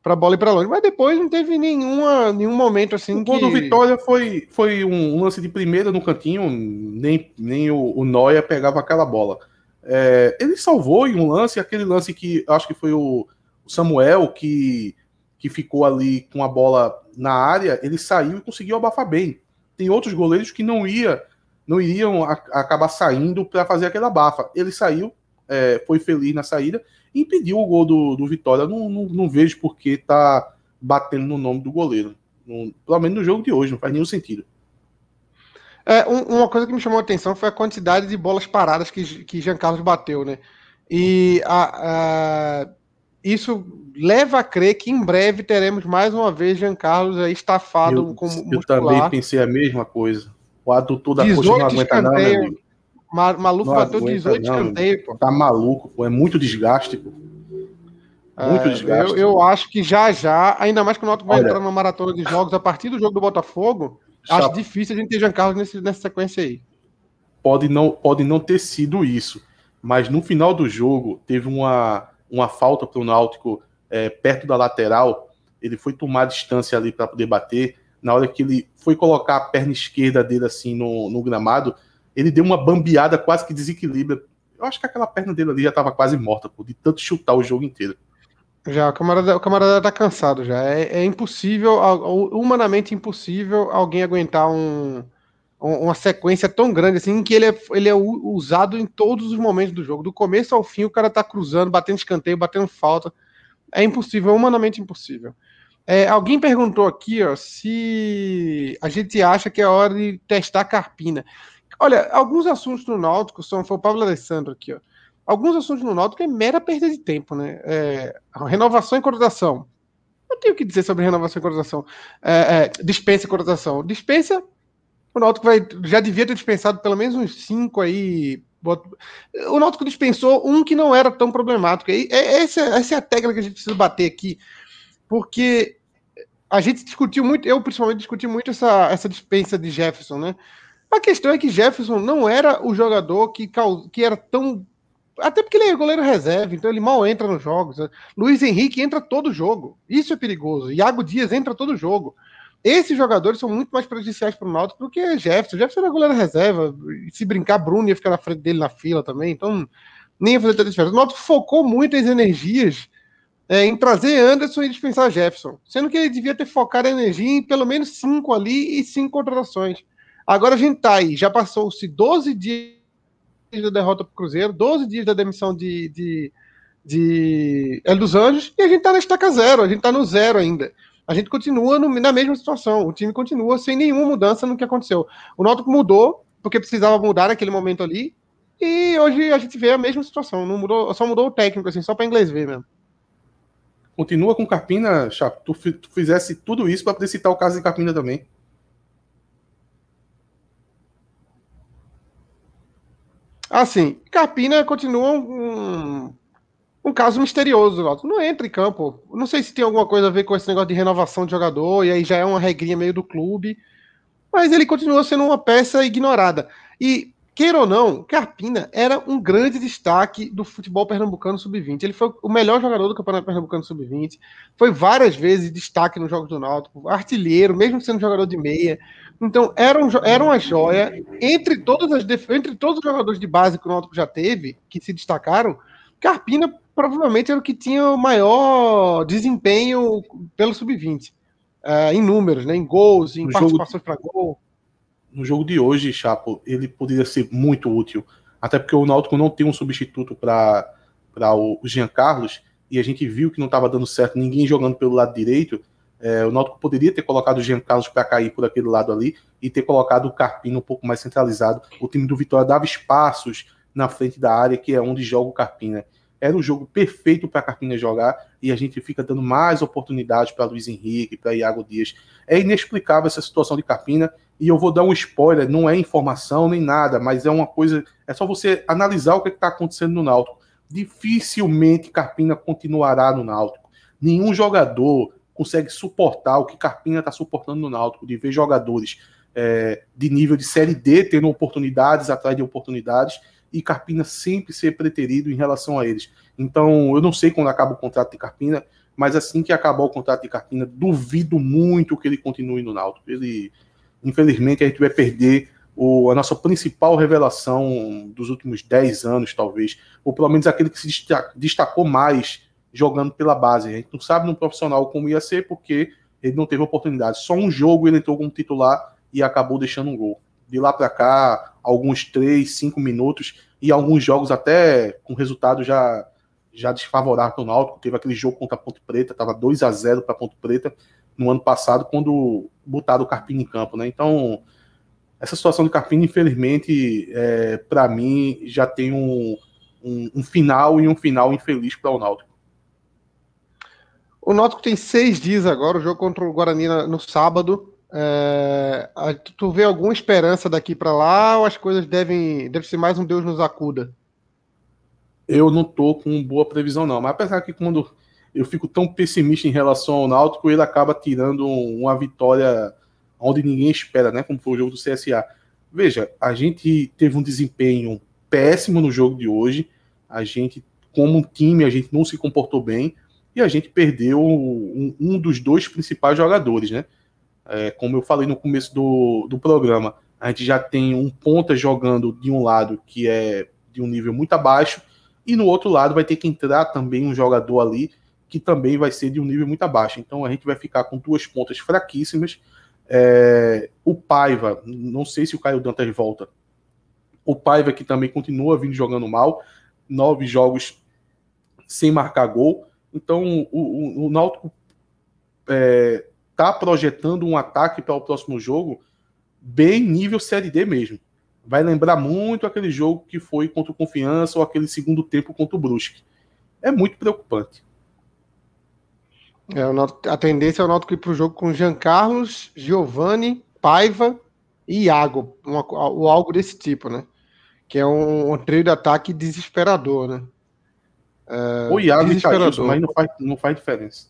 para bola ir para longe. Mas depois não teve nenhuma, nenhum momento assim. O gol do Vitória foi, foi um, lance de primeira no cantinho, nem, nem o, o Noia pegava aquela bola. É, ele salvou em um lance, aquele lance que acho que foi o, o Samuel que, que ficou ali com a bola na área, ele saiu e conseguiu abafar bem. Tem outros goleiros que não ia, não iriam a, acabar saindo para fazer aquela abafa. Ele saiu, é, foi feliz na saída impediu o gol do, do Vitória. Não, não, não vejo por que tá batendo no nome do goleiro. Não, pelo menos no jogo de hoje, não faz nenhum sentido. É, um, uma coisa que me chamou a atenção foi a quantidade de bolas paradas que, que Jean Carlos bateu, né? E a, a, isso leva a crer que em breve teremos mais uma vez Jean Carlos aí estafado eu, com muscular. Eu também pensei a mesma coisa. O adutor da coxa não aguenta nada, meu amigo. Maluco bateu 18 escanteios, pô. Tá maluco, pô. É muito desgaste, pô. Muito é, desgaste. Eu, eu, acho que já já, ainda mais que o Náutico vai entrar numa maratona de jogos a partir do jogo do Botafogo, acho difícil a gente ter Jean Carlos nesse, nessa sequência aí. Pode não, pode não ter sido isso, mas no final do jogo teve uma, uma falta para o Náutico é, perto da lateral. Ele foi tomar distância ali para poder bater. Na hora que ele foi colocar a perna esquerda dele assim no, no gramado, ele deu uma bambeada quase que desequilibra. Eu acho que aquela perna dele ali já estava quase morta, pô, de tanto chutar o jogo inteiro. Já, o camarada, o camarada tá cansado já. É, é impossível, humanamente impossível, alguém aguentar um, uma sequência tão grande assim, que ele é, ele é usado em todos os momentos do jogo. Do começo ao fim, o cara tá cruzando, batendo escanteio, batendo falta. É impossível, é humanamente impossível. É, alguém perguntou aqui ó, se a gente acha que é hora de testar carpina. Olha, alguns assuntos no Náutico são. Foi o Pablo Alessandro aqui, ó. Alguns assuntos no Náutico é mera perda de tempo, né? É, renovação e contratação. Não tenho o que dizer sobre renovação e contratação. É, é, dispensa e contratação. Dispensa, o Náutico vai, já devia ter dispensado pelo menos uns cinco aí. O Náutico dispensou um que não era tão problemático. E é, essa, essa é a tecla que a gente precisa bater aqui. Porque a gente discutiu muito, eu principalmente discuti muito essa, essa dispensa de Jefferson, né? A questão é que Jefferson não era o jogador que, que era tão. Até porque ele é goleiro reserva, então ele mal entra nos jogos. Luiz Henrique entra todo jogo. Isso é perigoso. Iago Dias entra todo jogo. Esses jogadores são muito mais prejudiciais para o Náutico do que Jefferson. Jefferson era goleiro reserva. Se brincar, Bruno ia ficar na frente dele na fila também. Então, nem ia fazer tanta diferença. O Náutico focou muito as energias é, em trazer Anderson e dispensar Jefferson. Sendo que ele devia ter focado a energia em pelo menos cinco ali e cinco contratações. Agora a gente tá aí, já passou-se 12 dias da derrota para o Cruzeiro, 12 dias da demissão de, de, de El dos Anjos, e a gente tá na estaca zero, a gente tá no zero ainda. A gente continua no, na mesma situação, o time continua sem nenhuma mudança no que aconteceu. O Náutico mudou, porque precisava mudar naquele momento ali, e hoje a gente vê a mesma situação, não mudou, só mudou o técnico, assim, só para inglês ver mesmo. Continua com Carpina, Chapo. Tu, tu fizesse tudo isso para poder citar o caso de Carpina também. Assim, Carpina continua um, um caso misterioso. Não entra em campo. Não sei se tem alguma coisa a ver com esse negócio de renovação de jogador, e aí já é uma regrinha meio do clube. Mas ele continua sendo uma peça ignorada. E, queira ou não, Carpina era um grande destaque do futebol pernambucano sub-20. Ele foi o melhor jogador do Campeonato Pernambucano sub-20. Foi várias vezes destaque nos Jogos do Náutico, artilheiro, mesmo sendo jogador de meia. Então, era, um, era uma joia. Entre, todas as, entre todos os jogadores de base que o Náutico já teve, que se destacaram, Carpina provavelmente era o que tinha o maior desempenho pelo sub-20. Uh, em números, né? em gols, em no participações para gol. No jogo de hoje, Chapo, ele poderia ser muito útil. Até porque o Náutico não tem um substituto para o Jean Carlos, e a gente viu que não estava dando certo ninguém jogando pelo lado direito. É, o Náutico poderia ter colocado o Jean Carlos para cair por aquele lado ali e ter colocado o Carpino um pouco mais centralizado. O time do Vitória dava espaços na frente da área, que é onde joga o Carpina. Era o jogo perfeito para Carpina jogar e a gente fica dando mais oportunidades para Luiz Henrique, para Iago Dias. É inexplicável essa situação de Carpina e eu vou dar um spoiler, não é informação nem nada, mas é uma coisa, é só você analisar o que é está acontecendo no Náutico. Dificilmente Carpina continuará no Náutico. Nenhum jogador consegue suportar o que Carpina está suportando no Náutico, de ver jogadores é, de nível de Série D tendo oportunidades atrás de oportunidades e Carpina sempre ser preterido em relação a eles. Então, eu não sei quando acaba o contrato de Carpina, mas assim que acabar o contrato de Carpina, duvido muito que ele continue no Náutico. Ele, infelizmente, a gente vai perder o, a nossa principal revelação dos últimos 10 anos, talvez, ou pelo menos aquele que se destacou mais jogando pela base. A gente não sabe no profissional como ia ser, porque ele não teve oportunidade. Só um jogo ele entrou como titular e acabou deixando um gol. De lá para cá, alguns 3, 5 minutos, e alguns jogos até com resultado já já desfavorável para o Náutico. Teve aquele jogo contra a Ponte Preta, estava 2 a 0 para a Ponte Preta no ano passado, quando botaram o Carpini em campo. Né? Então, essa situação do Carpini, infelizmente, é, para mim, já tem um, um, um final e um final infeliz para o Náutico. O Náutico tem seis dias agora, o jogo contra o Guarani no sábado. É, tu vê alguma esperança daqui para lá ou as coisas devem, deve ser mais um Deus nos acuda? Eu não tô com boa previsão não, mas apesar que quando eu fico tão pessimista em relação ao Náutico, ele acaba tirando uma vitória onde ninguém espera, né? Como foi o jogo do CSA. Veja, a gente teve um desempenho péssimo no jogo de hoje. A gente, como time, a gente não se comportou bem e a gente perdeu um, um dos dois principais jogadores, né? É, como eu falei no começo do, do programa, a gente já tem um ponta jogando de um lado que é de um nível muito abaixo, e no outro lado vai ter que entrar também um jogador ali que também vai ser de um nível muito abaixo. Então a gente vai ficar com duas pontas fraquíssimas. É, o Paiva, não sei se o Caio Dantas volta. O Paiva que também continua vindo jogando mal, nove jogos sem marcar gol. Então o, o, o Náutico é, tá projetando um ataque para o próximo jogo bem nível Série D mesmo. Vai lembrar muito aquele jogo que foi contra o Confiança ou aquele segundo tempo contra o Brusque. É muito preocupante. É, a tendência é o Náutico ir para o jogo com Jean Carlos, Giovanni, Paiva e Iago, uma, ou algo desse tipo, né? Que é um, um trio de ataque desesperador, né? É, o Iago e Caílson, mas não faz, não faz diferença.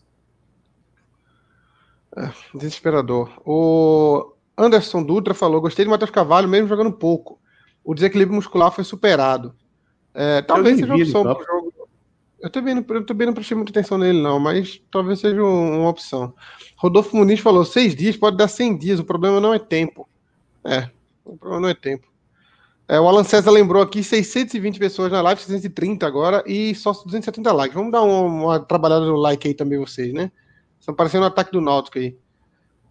É, desesperador. O Anderson Dutra falou: gostei de Matheus Cavalho, mesmo jogando pouco. O desequilíbrio muscular foi superado. É, talvez seja uma opção para o jogo. Eu também, não, eu também não prestei muita atenção nele, não, mas talvez seja uma opção. Rodolfo Muniz falou: seis dias pode dar 100 dias, o problema não é tempo. É, o problema não é tempo. É, o Alan César lembrou aqui 620 pessoas na live, 630 agora e só 270 likes. Vamos dar uma, uma trabalhada no like aí também, vocês, né? Estão parecendo um ataque do Náutico aí.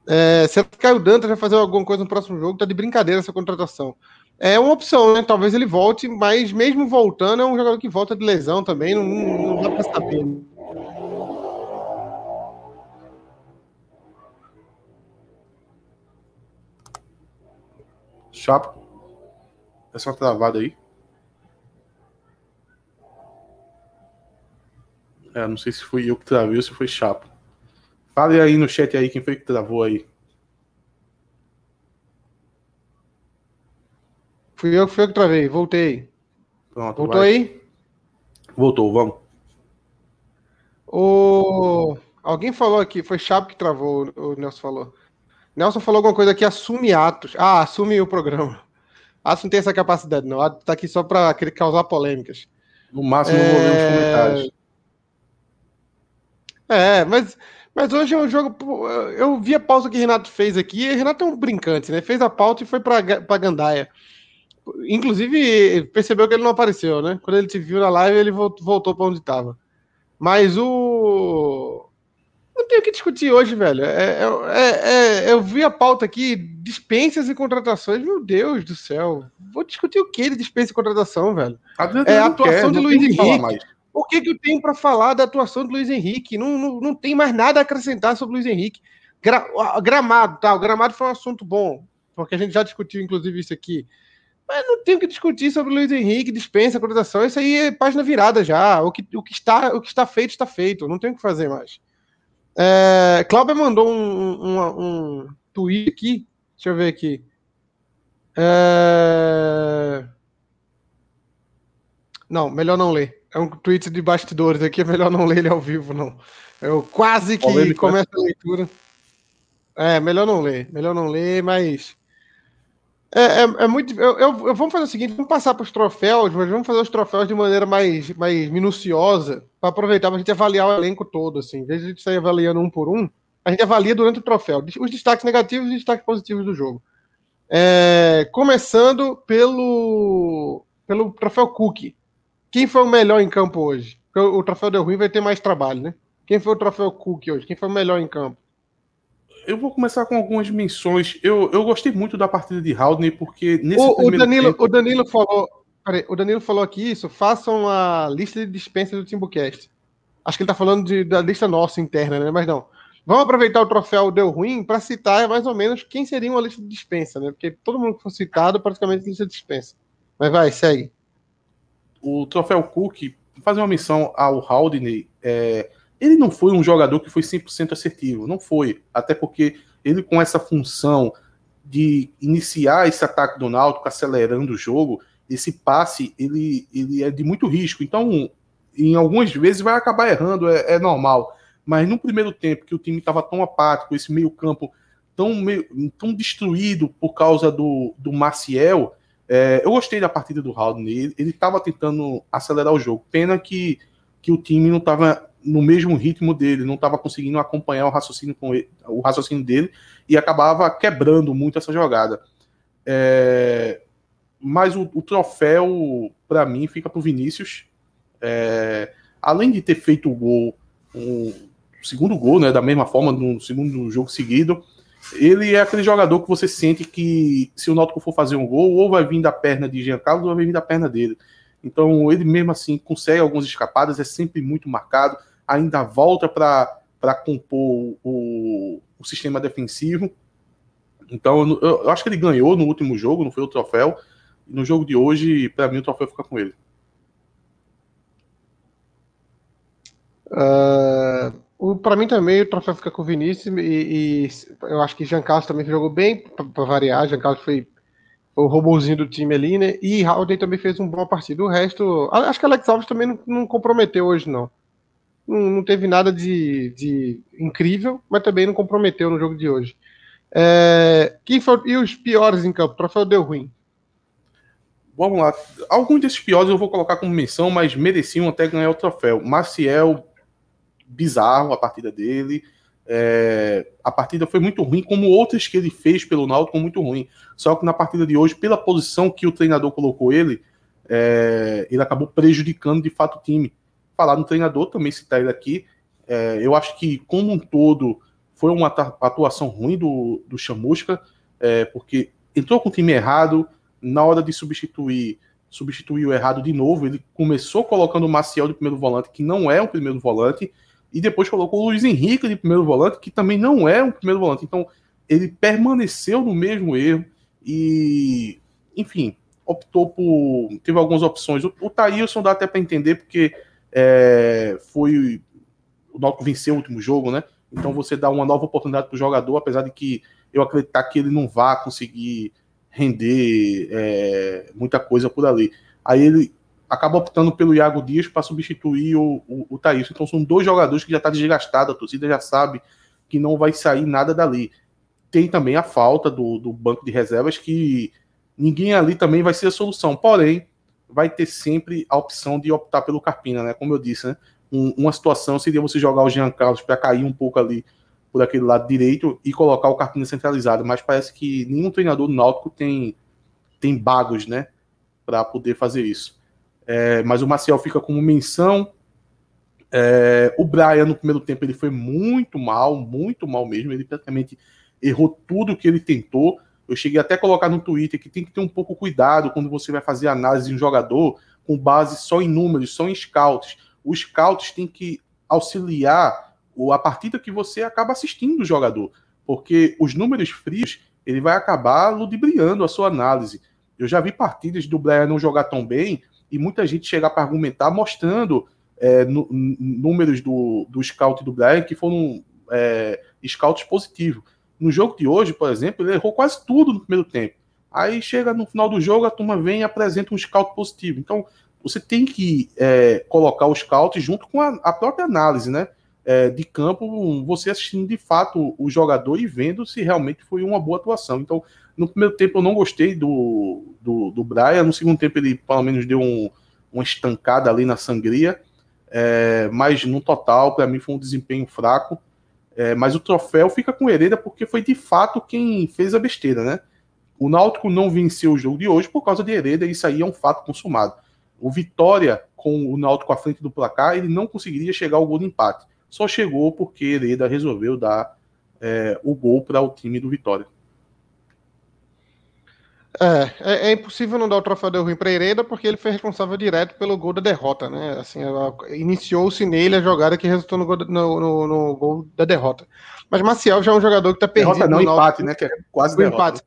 É, será que Caio Dantas vai fazer alguma coisa no próximo jogo? Tá de brincadeira essa contratação. É uma opção, né? Talvez ele volte, mas mesmo voltando, é um jogador que volta de lesão também, não, não dá para saber. Né? Chapo. Essa travada aí. É, não sei se foi eu que travei ou se foi Chapo. Fale aí no chat aí quem foi que travou aí. Fui eu, fui eu que travei, voltei. Pronto, Voltou vai. aí? Voltou, vamos. O... Alguém falou aqui, foi Chapo que travou, o Nelson falou. Nelson falou alguma coisa aqui, assume atos. Ah, assume o programa. Atos não tem essa capacidade, não. Atos tá aqui só para causar polêmicas. No máximo, é... vou ler os comentários. É, mas mas hoje é um jogo. Eu vi a pausa que o Renato fez aqui. E o Renato é um brincante, né? Fez a pauta e foi para Gandaia. Inclusive, percebeu que ele não apareceu, né? Quando ele te viu na live, ele voltou para onde estava. Mas o. Não tem o que discutir hoje, velho. É, é, é, eu vi a pauta aqui, dispensas e contratações. Meu Deus do céu. Vou discutir o que de dispensa e contratação, velho? é a atuação quer, de Luiz Henrique. O que, que eu tenho para falar da atuação do Luiz Henrique? Não, não, não tem mais nada a acrescentar sobre o Luiz Henrique. Gra, gramado, tá? O gramado foi um assunto bom, porque a gente já discutiu, inclusive, isso aqui. Mas não tenho que discutir sobre o Luiz Henrique, dispensa, contratação. Isso aí é página virada já. O que, o que, está, o que está feito, está feito. Não tem o que fazer mais. É, Cláudio mandou um, um, um tweet aqui. Deixa eu ver aqui. É... Não, melhor não ler é um tweet de bastidores aqui, é melhor não ler ele ao vivo, não. Eu quase que né? começo a leitura. É, melhor não ler, melhor não ler, mas. É, é, é muito. Eu, eu, eu, vamos fazer o seguinte: vamos passar para os troféus, mas vamos fazer os troféus de maneira mais, mais minuciosa, para aproveitar para a gente avaliar o elenco todo. Assim. Em vez de a gente sair avaliando um por um, a gente avalia durante o troféu os destaques negativos e os destaques positivos do jogo. É, começando pelo, pelo troféu Cookie. Quem foi o melhor em campo hoje? Porque o, troféu deu ruim vai ter mais trabalho, né? Quem foi o troféu Cook hoje? Quem foi o melhor em campo? Eu vou começar com algumas menções. Eu, eu gostei muito da partida de Haldney, porque nesse o, o Danilo, tempo... o Danilo falou. Peraí, o Danilo falou aqui isso. Façam a lista de dispensa do Timbucast. Acho que ele tá falando de, da lista nossa interna, né? Mas não. Vamos aproveitar o troféu deu ruim para citar mais ou menos quem seria uma lista de dispensa, né? Porque todo mundo que foi citado praticamente lista de dispensa. Mas vai, segue o troféu Cook, fazer uma missão ao Haldney, é, ele não foi um jogador que foi 100% assertivo, não foi. Até porque ele, com essa função de iniciar esse ataque do Náutico, acelerando o jogo, esse passe, ele, ele é de muito risco. Então, em algumas vezes vai acabar errando, é, é normal. Mas no primeiro tempo, que o time estava tão apático, esse meio campo tão, meio, tão destruído por causa do, do Maciel, é, eu gostei da partida do Haldane. Ele estava tentando acelerar o jogo. Pena que, que o time não estava no mesmo ritmo dele, não estava conseguindo acompanhar o raciocínio, com ele, o raciocínio dele e acabava quebrando muito essa jogada. É, mas o, o troféu, para mim, fica para o Vinícius. É, além de ter feito o gol, o segundo gol, né, da mesma forma, no segundo jogo seguido, ele é aquele jogador que você sente que se o Náutico for fazer um gol, ou vai vir da perna de Jean Carlos, ou vai vir da perna dele. Então, ele mesmo assim consegue algumas escapadas, é sempre muito marcado, ainda volta para compor o, o sistema defensivo. Então, eu, eu, acho que ele ganhou no último jogo, não foi o troféu. No jogo de hoje, para mim, o troféu fica com ele. Uh, para mim também, o troféu fica com o Vinícius. E, e eu acho que Jean Carlos também jogou bem, para variar. Jean Carlos foi, foi o robôzinho do time ali, né? E Howden também fez um bom partido. O resto, acho que Alex Alves também não, não comprometeu hoje, não. não. Não, teve nada de, de incrível, mas também não comprometeu no jogo de hoje. É, quem for, e os piores em campo? O troféu deu ruim. Vamos lá. Alguns desses piores eu vou colocar como menção, mas mereciam até ganhar o troféu. Maciel, bizarro a partida dele. É, a partida foi muito ruim, como outras que ele fez pelo Náutico muito ruim. Só que na partida de hoje, pela posição que o treinador colocou ele, é, ele acabou prejudicando de fato o time. Falar no treinador, também citar ele aqui. É, eu acho que, como um todo, foi uma atuação ruim do, do Chamusca, é, porque entrou com o time errado, na hora de substituir, substituiu errado de novo. Ele começou colocando o Maciel de primeiro volante, que não é um primeiro volante, e depois colocou o Luiz Henrique de primeiro volante, que também não é um primeiro volante. Então, ele permaneceu no mesmo erro e, enfim, optou por. Teve algumas opções. O, o Thailson dá até para entender, porque é, foi. O Náutico venceu o último jogo, né? Então você dá uma nova oportunidade para o jogador, apesar de que eu acreditar que ele não vá conseguir render é, muita coisa por ali. Aí ele acaba optando pelo Iago Dias para substituir o, o, o Thaís. Então são dois jogadores que já está desgastado, a torcida já sabe que não vai sair nada dali. Tem também a falta do, do banco de reservas que ninguém ali também vai ser a solução. Porém, vai ter sempre a opção de optar pelo Carpina, né? Como eu disse, né? um, uma situação seria você jogar o Jean Carlos para cair um pouco ali por aquele lado direito e colocar o Carpina centralizado, mas parece que nenhum treinador do Náutico tem, tem bagos, né, para poder fazer isso. É, mas o Marcial fica como menção. É, o Brian, no primeiro tempo, ele foi muito mal, muito mal mesmo. Ele praticamente errou tudo que ele tentou. Eu cheguei até a colocar no Twitter que tem que ter um pouco cuidado quando você vai fazer análise de um jogador com base só em números, só em scouts os scouts têm que auxiliar a partida que você acaba assistindo o jogador, porque os números frios ele vai acabar ludibriando a sua análise. Eu já vi partidas do Blair não jogar tão bem e muita gente chegar para argumentar mostrando é, números do, do scout do Blair que foram é, scouts positivos. No jogo de hoje, por exemplo, ele errou quase tudo no primeiro tempo. Aí chega no final do jogo, a turma vem e apresenta um scout positivo. Então, você tem que é, colocar o scout junto com a, a própria análise, né? É, de campo, você assistindo de fato o jogador e vendo se realmente foi uma boa atuação. Então, no primeiro tempo eu não gostei do, do, do Brian, no segundo tempo ele pelo menos deu um, uma estancada ali na sangria, é, mas no total, para mim, foi um desempenho fraco. É, mas o troféu fica com Hereda porque foi de fato quem fez a besteira, né? O Náutico não venceu o jogo de hoje por causa de Hereda, e isso aí é um fato consumado o Vitória, com o Náutico à frente do placar, ele não conseguiria chegar ao gol de empate. Só chegou porque Hereda resolveu dar é, o gol para o time do Vitória. É, é, é, impossível não dar o troféu de ruim para Hereda porque ele foi responsável direto pelo gol da derrota, né? Assim, iniciou-se nele a jogada que resultou no gol, no, no, no gol, da derrota. Mas Maciel já é um jogador que está perdido. Derrota não, empate, né? Que é quase derrota. Empate.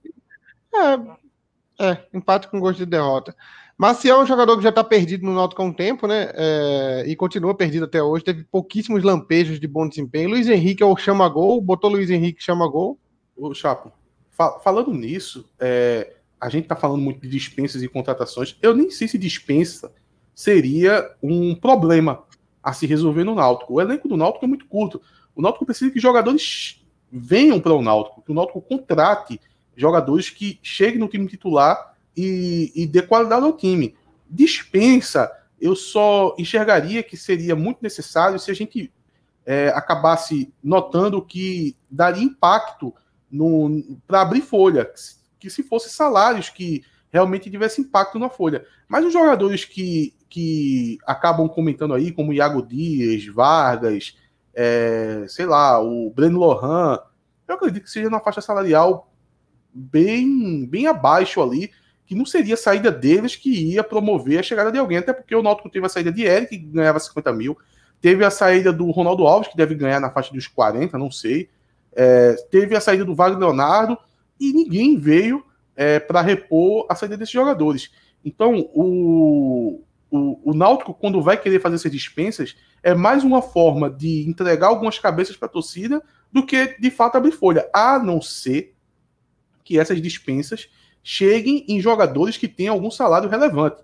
É, é, empate com gosto de derrota. Maciel é um jogador que já está perdido no Náutico há um tempo, né? É, e continua perdido até hoje. Teve pouquíssimos lampejos de bom desempenho. Luiz Henrique é o chama-gol, botou Luiz Henrique chama-gol. O Chapo, fa falando nisso, é, a gente está falando muito de dispensas e contratações. Eu nem sei se dispensa seria um problema a se resolver no Náutico. O elenco do Náutico é muito curto. O Náutico precisa que jogadores venham para o Náutico, que o Náutico contrate jogadores que cheguem no time titular e, e dê qualidade ao time. Dispensa, eu só enxergaria que seria muito necessário se a gente é, acabasse notando que daria impacto para abrir folha, que se fosse salários que realmente tivesse impacto na folha. Mas os jogadores que, que acabam comentando aí, como Iago Dias, Vargas, é, sei lá, o Breno Lohan, eu acredito que seja na faixa salarial bem, bem abaixo ali, que não seria a saída deles que ia promover a chegada de alguém, até porque o Náutico teve a saída de Eric, que ganhava 50 mil, teve a saída do Ronaldo Alves, que deve ganhar na faixa dos 40, não sei, é, teve a saída do Wagner Leonardo, e ninguém veio é, para repor a saída desses jogadores. Então, o, o, o Náutico, quando vai querer fazer essas dispensas, é mais uma forma de entregar algumas cabeças para a torcida do que de fato abrir folha, a não ser que essas dispensas cheguem em jogadores que têm algum salário relevante,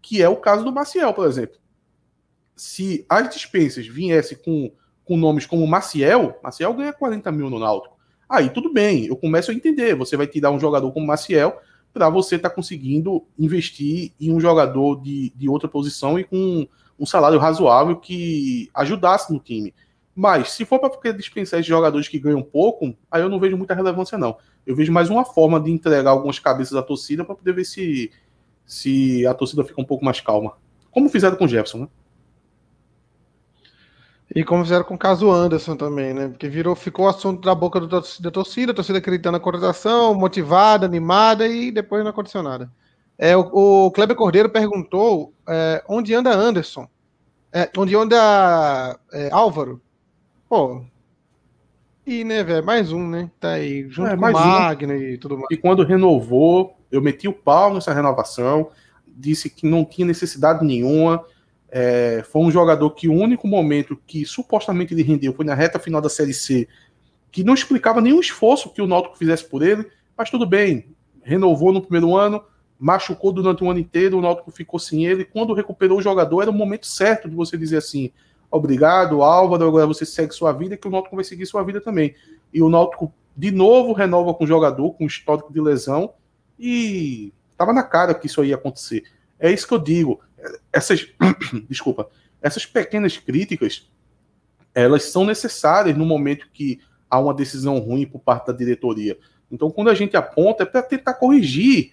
que é o caso do Maciel, por exemplo. Se as dispensas viessem com, com nomes como Maciel, Maciel ganha 40 mil no Náutico. Aí tudo bem, eu começo a entender. Você vai tirar um jogador como Maciel para você estar tá conseguindo investir em um jogador de, de outra posição e com um salário razoável que ajudasse no time. Mas se for para dispensar esses jogadores que ganham pouco, aí eu não vejo muita relevância, não. Eu vejo mais uma forma de entregar algumas cabeças à torcida para poder ver se, se a torcida fica um pouco mais calma. Como fizeram com o Jefferson, né? E como fizeram com o caso Anderson também, né? Porque virou, ficou assunto da boca do, da torcida, a torcida acreditando na contratação, motivada, animada e depois não aconteceu nada. É, o, o Kleber Cordeiro perguntou é, onde anda Anderson? É, onde anda é, Álvaro? Pô. E, né, velho, mais um, né? Tá aí, junto é, com o Magno um. e tudo mais. E quando renovou, eu meti o pau nessa renovação, disse que não tinha necessidade nenhuma é, foi um jogador que o único momento que supostamente ele rendeu foi na reta final da Série C, que não explicava nenhum esforço que o Náutico fizesse por ele, mas tudo bem, renovou no primeiro ano, machucou durante o ano inteiro, o Náutico ficou sem ele. Quando recuperou o jogador, era o momento certo de você dizer assim: obrigado, Álvaro, agora você segue sua vida, que o Náutico vai seguir sua vida também. E o Náutico, de novo, renova com o jogador, com histórico de lesão, e estava na cara que isso ia acontecer. É isso que eu digo essas, desculpa, essas pequenas críticas, elas são necessárias no momento que há uma decisão ruim por parte da diretoria. Então, quando a gente aponta, é para tentar corrigir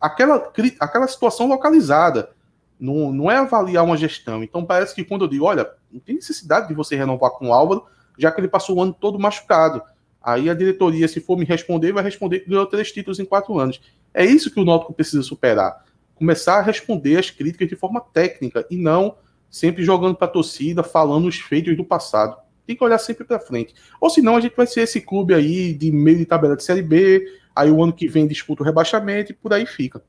aquela, aquela situação localizada. Não, não é avaliar uma gestão. Então, parece que quando eu digo, olha, não tem necessidade de você renovar com o Álvaro, já que ele passou o ano todo machucado. Aí a diretoria, se for me responder, vai responder que ganhou três títulos em quatro anos. É isso que o Náutico precisa superar começar a responder as críticas de forma técnica e não sempre jogando para a torcida, falando os feitos do passado. Tem que olhar sempre para frente. Ou senão a gente vai ser esse clube aí de meio de tabela de Série B, aí o ano que vem disputa o rebaixamento e por aí fica.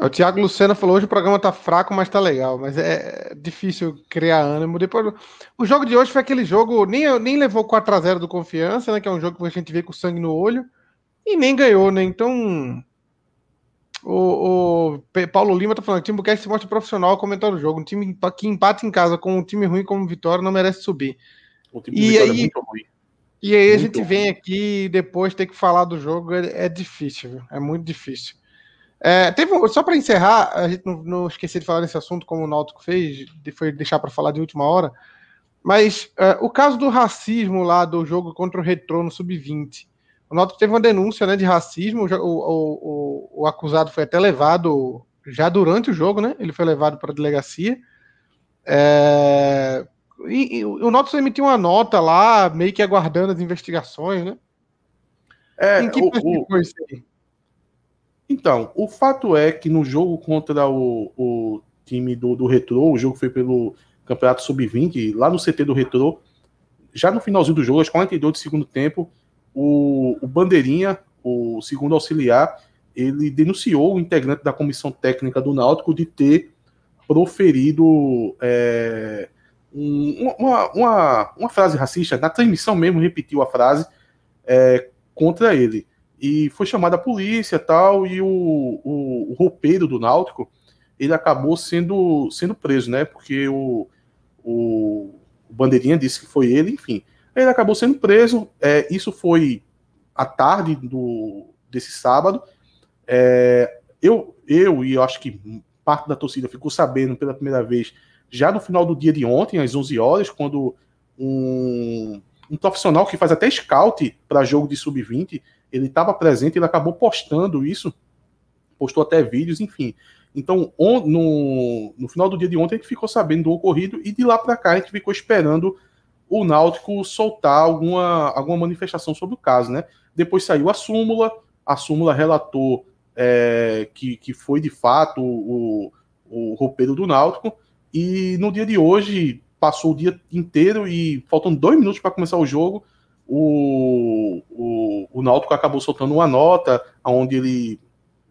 O Thiago Lucena falou hoje o programa tá fraco, mas tá legal. Mas é difícil criar ânimo. Depois, o jogo de hoje foi aquele jogo, nem, nem levou 4 a 0 do confiança, né? Que é um jogo que a gente vê com sangue no olho, e nem ganhou, né? Então o, o Paulo Lima tá falando que o Timbucast se mostra profissional comentando o jogo. Um time que empata em casa com um time ruim como Vitória não merece subir. O time e aí, é muito ruim. E aí muito a gente ruim. vem aqui e depois ter que falar do jogo é, é difícil, viu? é muito difícil. É, teve, só para encerrar, a gente não, não esqueci de falar nesse assunto, como o Náutico fez, foi deixar para falar de última hora. Mas é, o caso do racismo lá do jogo contra o Retrô no Sub-20. O Náutico teve uma denúncia né, de racismo, o, o, o, o, acusado foi até levado já durante o jogo, né? Ele foi levado para a delegacia. É, e, e, o Náutico emitiu uma nota lá, meio que aguardando as investigações, né? É, em que o, isso aí? Então, o fato é que no jogo contra o, o time do, do Retrô, o jogo foi pelo Campeonato Sub-20, lá no CT do Retrô, já no finalzinho do jogo, aos 42 do segundo tempo, o, o Bandeirinha, o segundo auxiliar, ele denunciou o integrante da comissão técnica do Náutico de ter proferido é, um, uma, uma, uma, frase racista, na transmissão mesmo repetiu a frase é, contra ele. E foi chamada a polícia tal, e o, o, o, roupeiro do Náutico ele acabou sendo, sendo preso, né? Porque o, o, o Bandeirinha disse que foi ele, enfim. Ele acabou sendo preso. É, isso foi à tarde do, desse sábado. É, eu, eu e eu acho que parte da torcida ficou sabendo pela primeira vez já no final do dia de ontem, às 11 horas, quando um, um profissional que faz até scout para jogo de sub-20, ele estava presente, ele acabou postando isso postou até vídeos, enfim. Então, on, no, no final do dia de ontem, a gente ficou sabendo do ocorrido e de lá para cá a gente ficou esperando o Náutico soltar alguma, alguma manifestação sobre o caso, né? Depois saiu a súmula, a súmula relatou é, que, que foi de fato o, o roupeiro do Náutico, e no dia de hoje passou o dia inteiro e faltando dois minutos para começar o jogo, o, o, o Náutico acabou soltando uma nota onde ele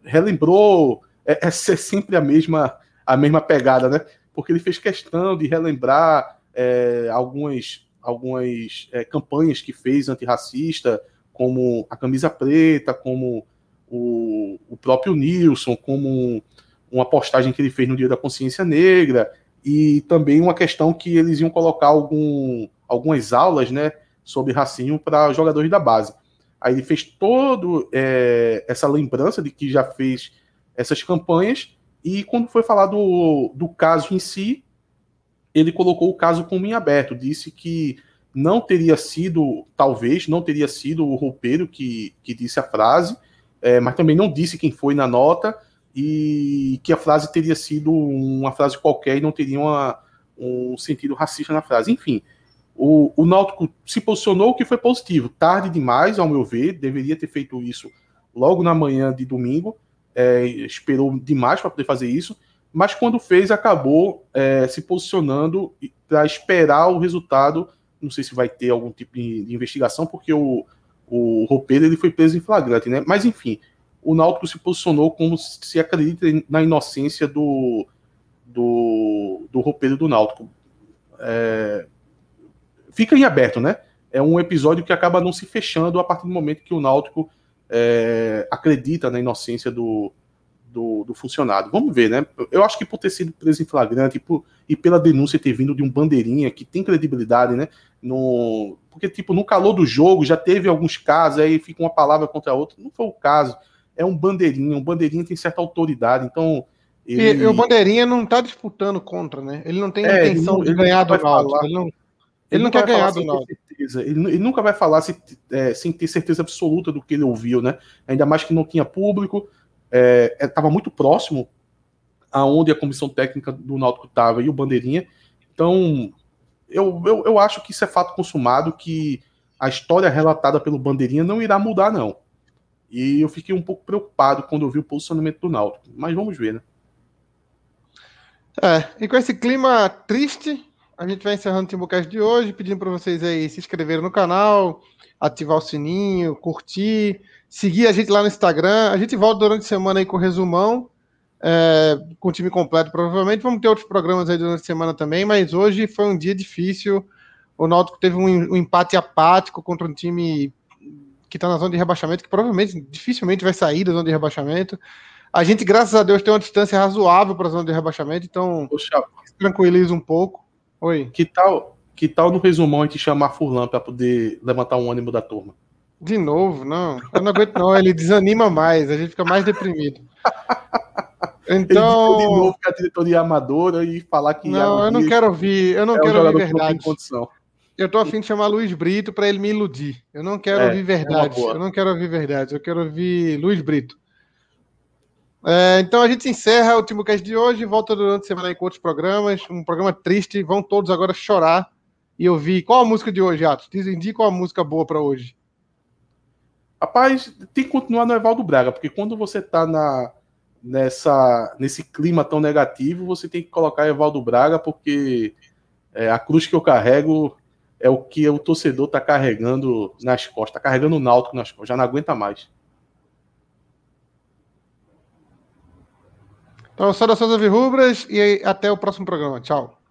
relembrou é, é sempre a mesma, a mesma pegada, né? Porque ele fez questão de relembrar é, algumas, algumas é, campanhas que fez antirracista, como a camisa preta, como o, o próprio Nilson, como uma postagem que ele fez no Dia da Consciência Negra, e também uma questão que eles iam colocar algum, algumas aulas né, sobre racismo para jogadores da base. Aí ele fez todo é, essa lembrança de que já fez essas campanhas, e quando foi falar do, do caso em si, ele colocou o caso como em aberto, disse que não teria sido, talvez, não teria sido o roupeiro que, que disse a frase, é, mas também não disse quem foi na nota, e que a frase teria sido uma frase qualquer e não teria uma, um sentido racista na frase. Enfim, o, o Náutico se posicionou que foi positivo. Tarde demais, ao meu ver, deveria ter feito isso logo na manhã de domingo, é, esperou demais para poder fazer isso, mas quando fez, acabou é, se posicionando para esperar o resultado. Não sei se vai ter algum tipo de, de investigação, porque o, o roupeiro ele foi preso em flagrante, né? Mas enfim, o Náutico se posicionou como se acredita na inocência do, do, do roupeiro do Náutico. É, fica em aberto, né? É um episódio que acaba não se fechando a partir do momento que o Náutico é, acredita na inocência do, do, do, funcionário. Vamos ver, né? Eu acho que por ter sido preso em flagrante e, por, e pela denúncia ter vindo de um bandeirinha que tem credibilidade, né? No, porque, tipo, no calor do jogo já teve alguns casos, aí fica uma palavra contra a outra. Não foi o caso. É um bandeirinha. Um bandeirinha tem certa autoridade, então. Ele... E, o bandeirinha não tá disputando contra, né? Ele não tem é, intenção de ganhar do Náutico. Ele não, ele não quer ganhar do Náutico. Ele, ele, nunca vai falar se, é, sem ter certeza absoluta do que ele ouviu, né? Ainda mais que não tinha público, estava é, é muito próximo aonde a comissão técnica do Náutico estava e o Bandeirinha. Então, eu, eu, eu acho que isso é fato consumado, que a história relatada pelo Bandeirinha não irá mudar, não. E eu fiquei um pouco preocupado quando eu vi o posicionamento do Náutico. Mas vamos ver, né? É, e com esse clima triste, a gente vai encerrando o Timbucast de hoje, pedindo para vocês aí se inscreverem no canal, ativar o sininho, curtir, seguir a gente lá no Instagram. A gente volta durante a semana aí com o resumão, é, com o time completo, provavelmente. Vamos ter outros programas aí durante a semana também, mas hoje foi um dia difícil. O Náutico teve um, um empate apático contra um time que está na zona de rebaixamento, que provavelmente dificilmente vai sair da zona de rebaixamento. A gente, graças a Deus, tem uma distância razoável para a zona de rebaixamento, então Poxa. tranquiliza um pouco. Oi. Que tal, que tal no resumão a gente chamar Furlan para poder levantar um ânimo da turma? De novo, não. Eu não aguento, não. Ele desanima mais, a gente fica mais deprimido. Então. Ele de novo que a diretoria amadora e falar que. Não, eu não quero ouvir, eu não é quero um ouvir verdade. Eu tô afim de chamar Luiz Brito para ele me iludir. Eu não quero é, ouvir é verdade. É eu não quero ouvir verdade. Eu quero ouvir Luiz Brito. É, então a gente encerra o último cast de hoje, volta durante a semana aí com outros programas, um programa triste, vão todos agora chorar e ouvir. Qual a música de hoje, Atos? Diz, indica uma música boa para hoje. Rapaz, tem que continuar no Evaldo Braga, porque quando você tá na, nessa, nesse clima tão negativo, você tem que colocar Evaldo Braga, porque é, a cruz que eu carrego é o que o torcedor tá carregando nas costas, tá carregando o náutico nas costas, já não aguenta mais. Então, saudações Rubras e até o próximo programa. Tchau.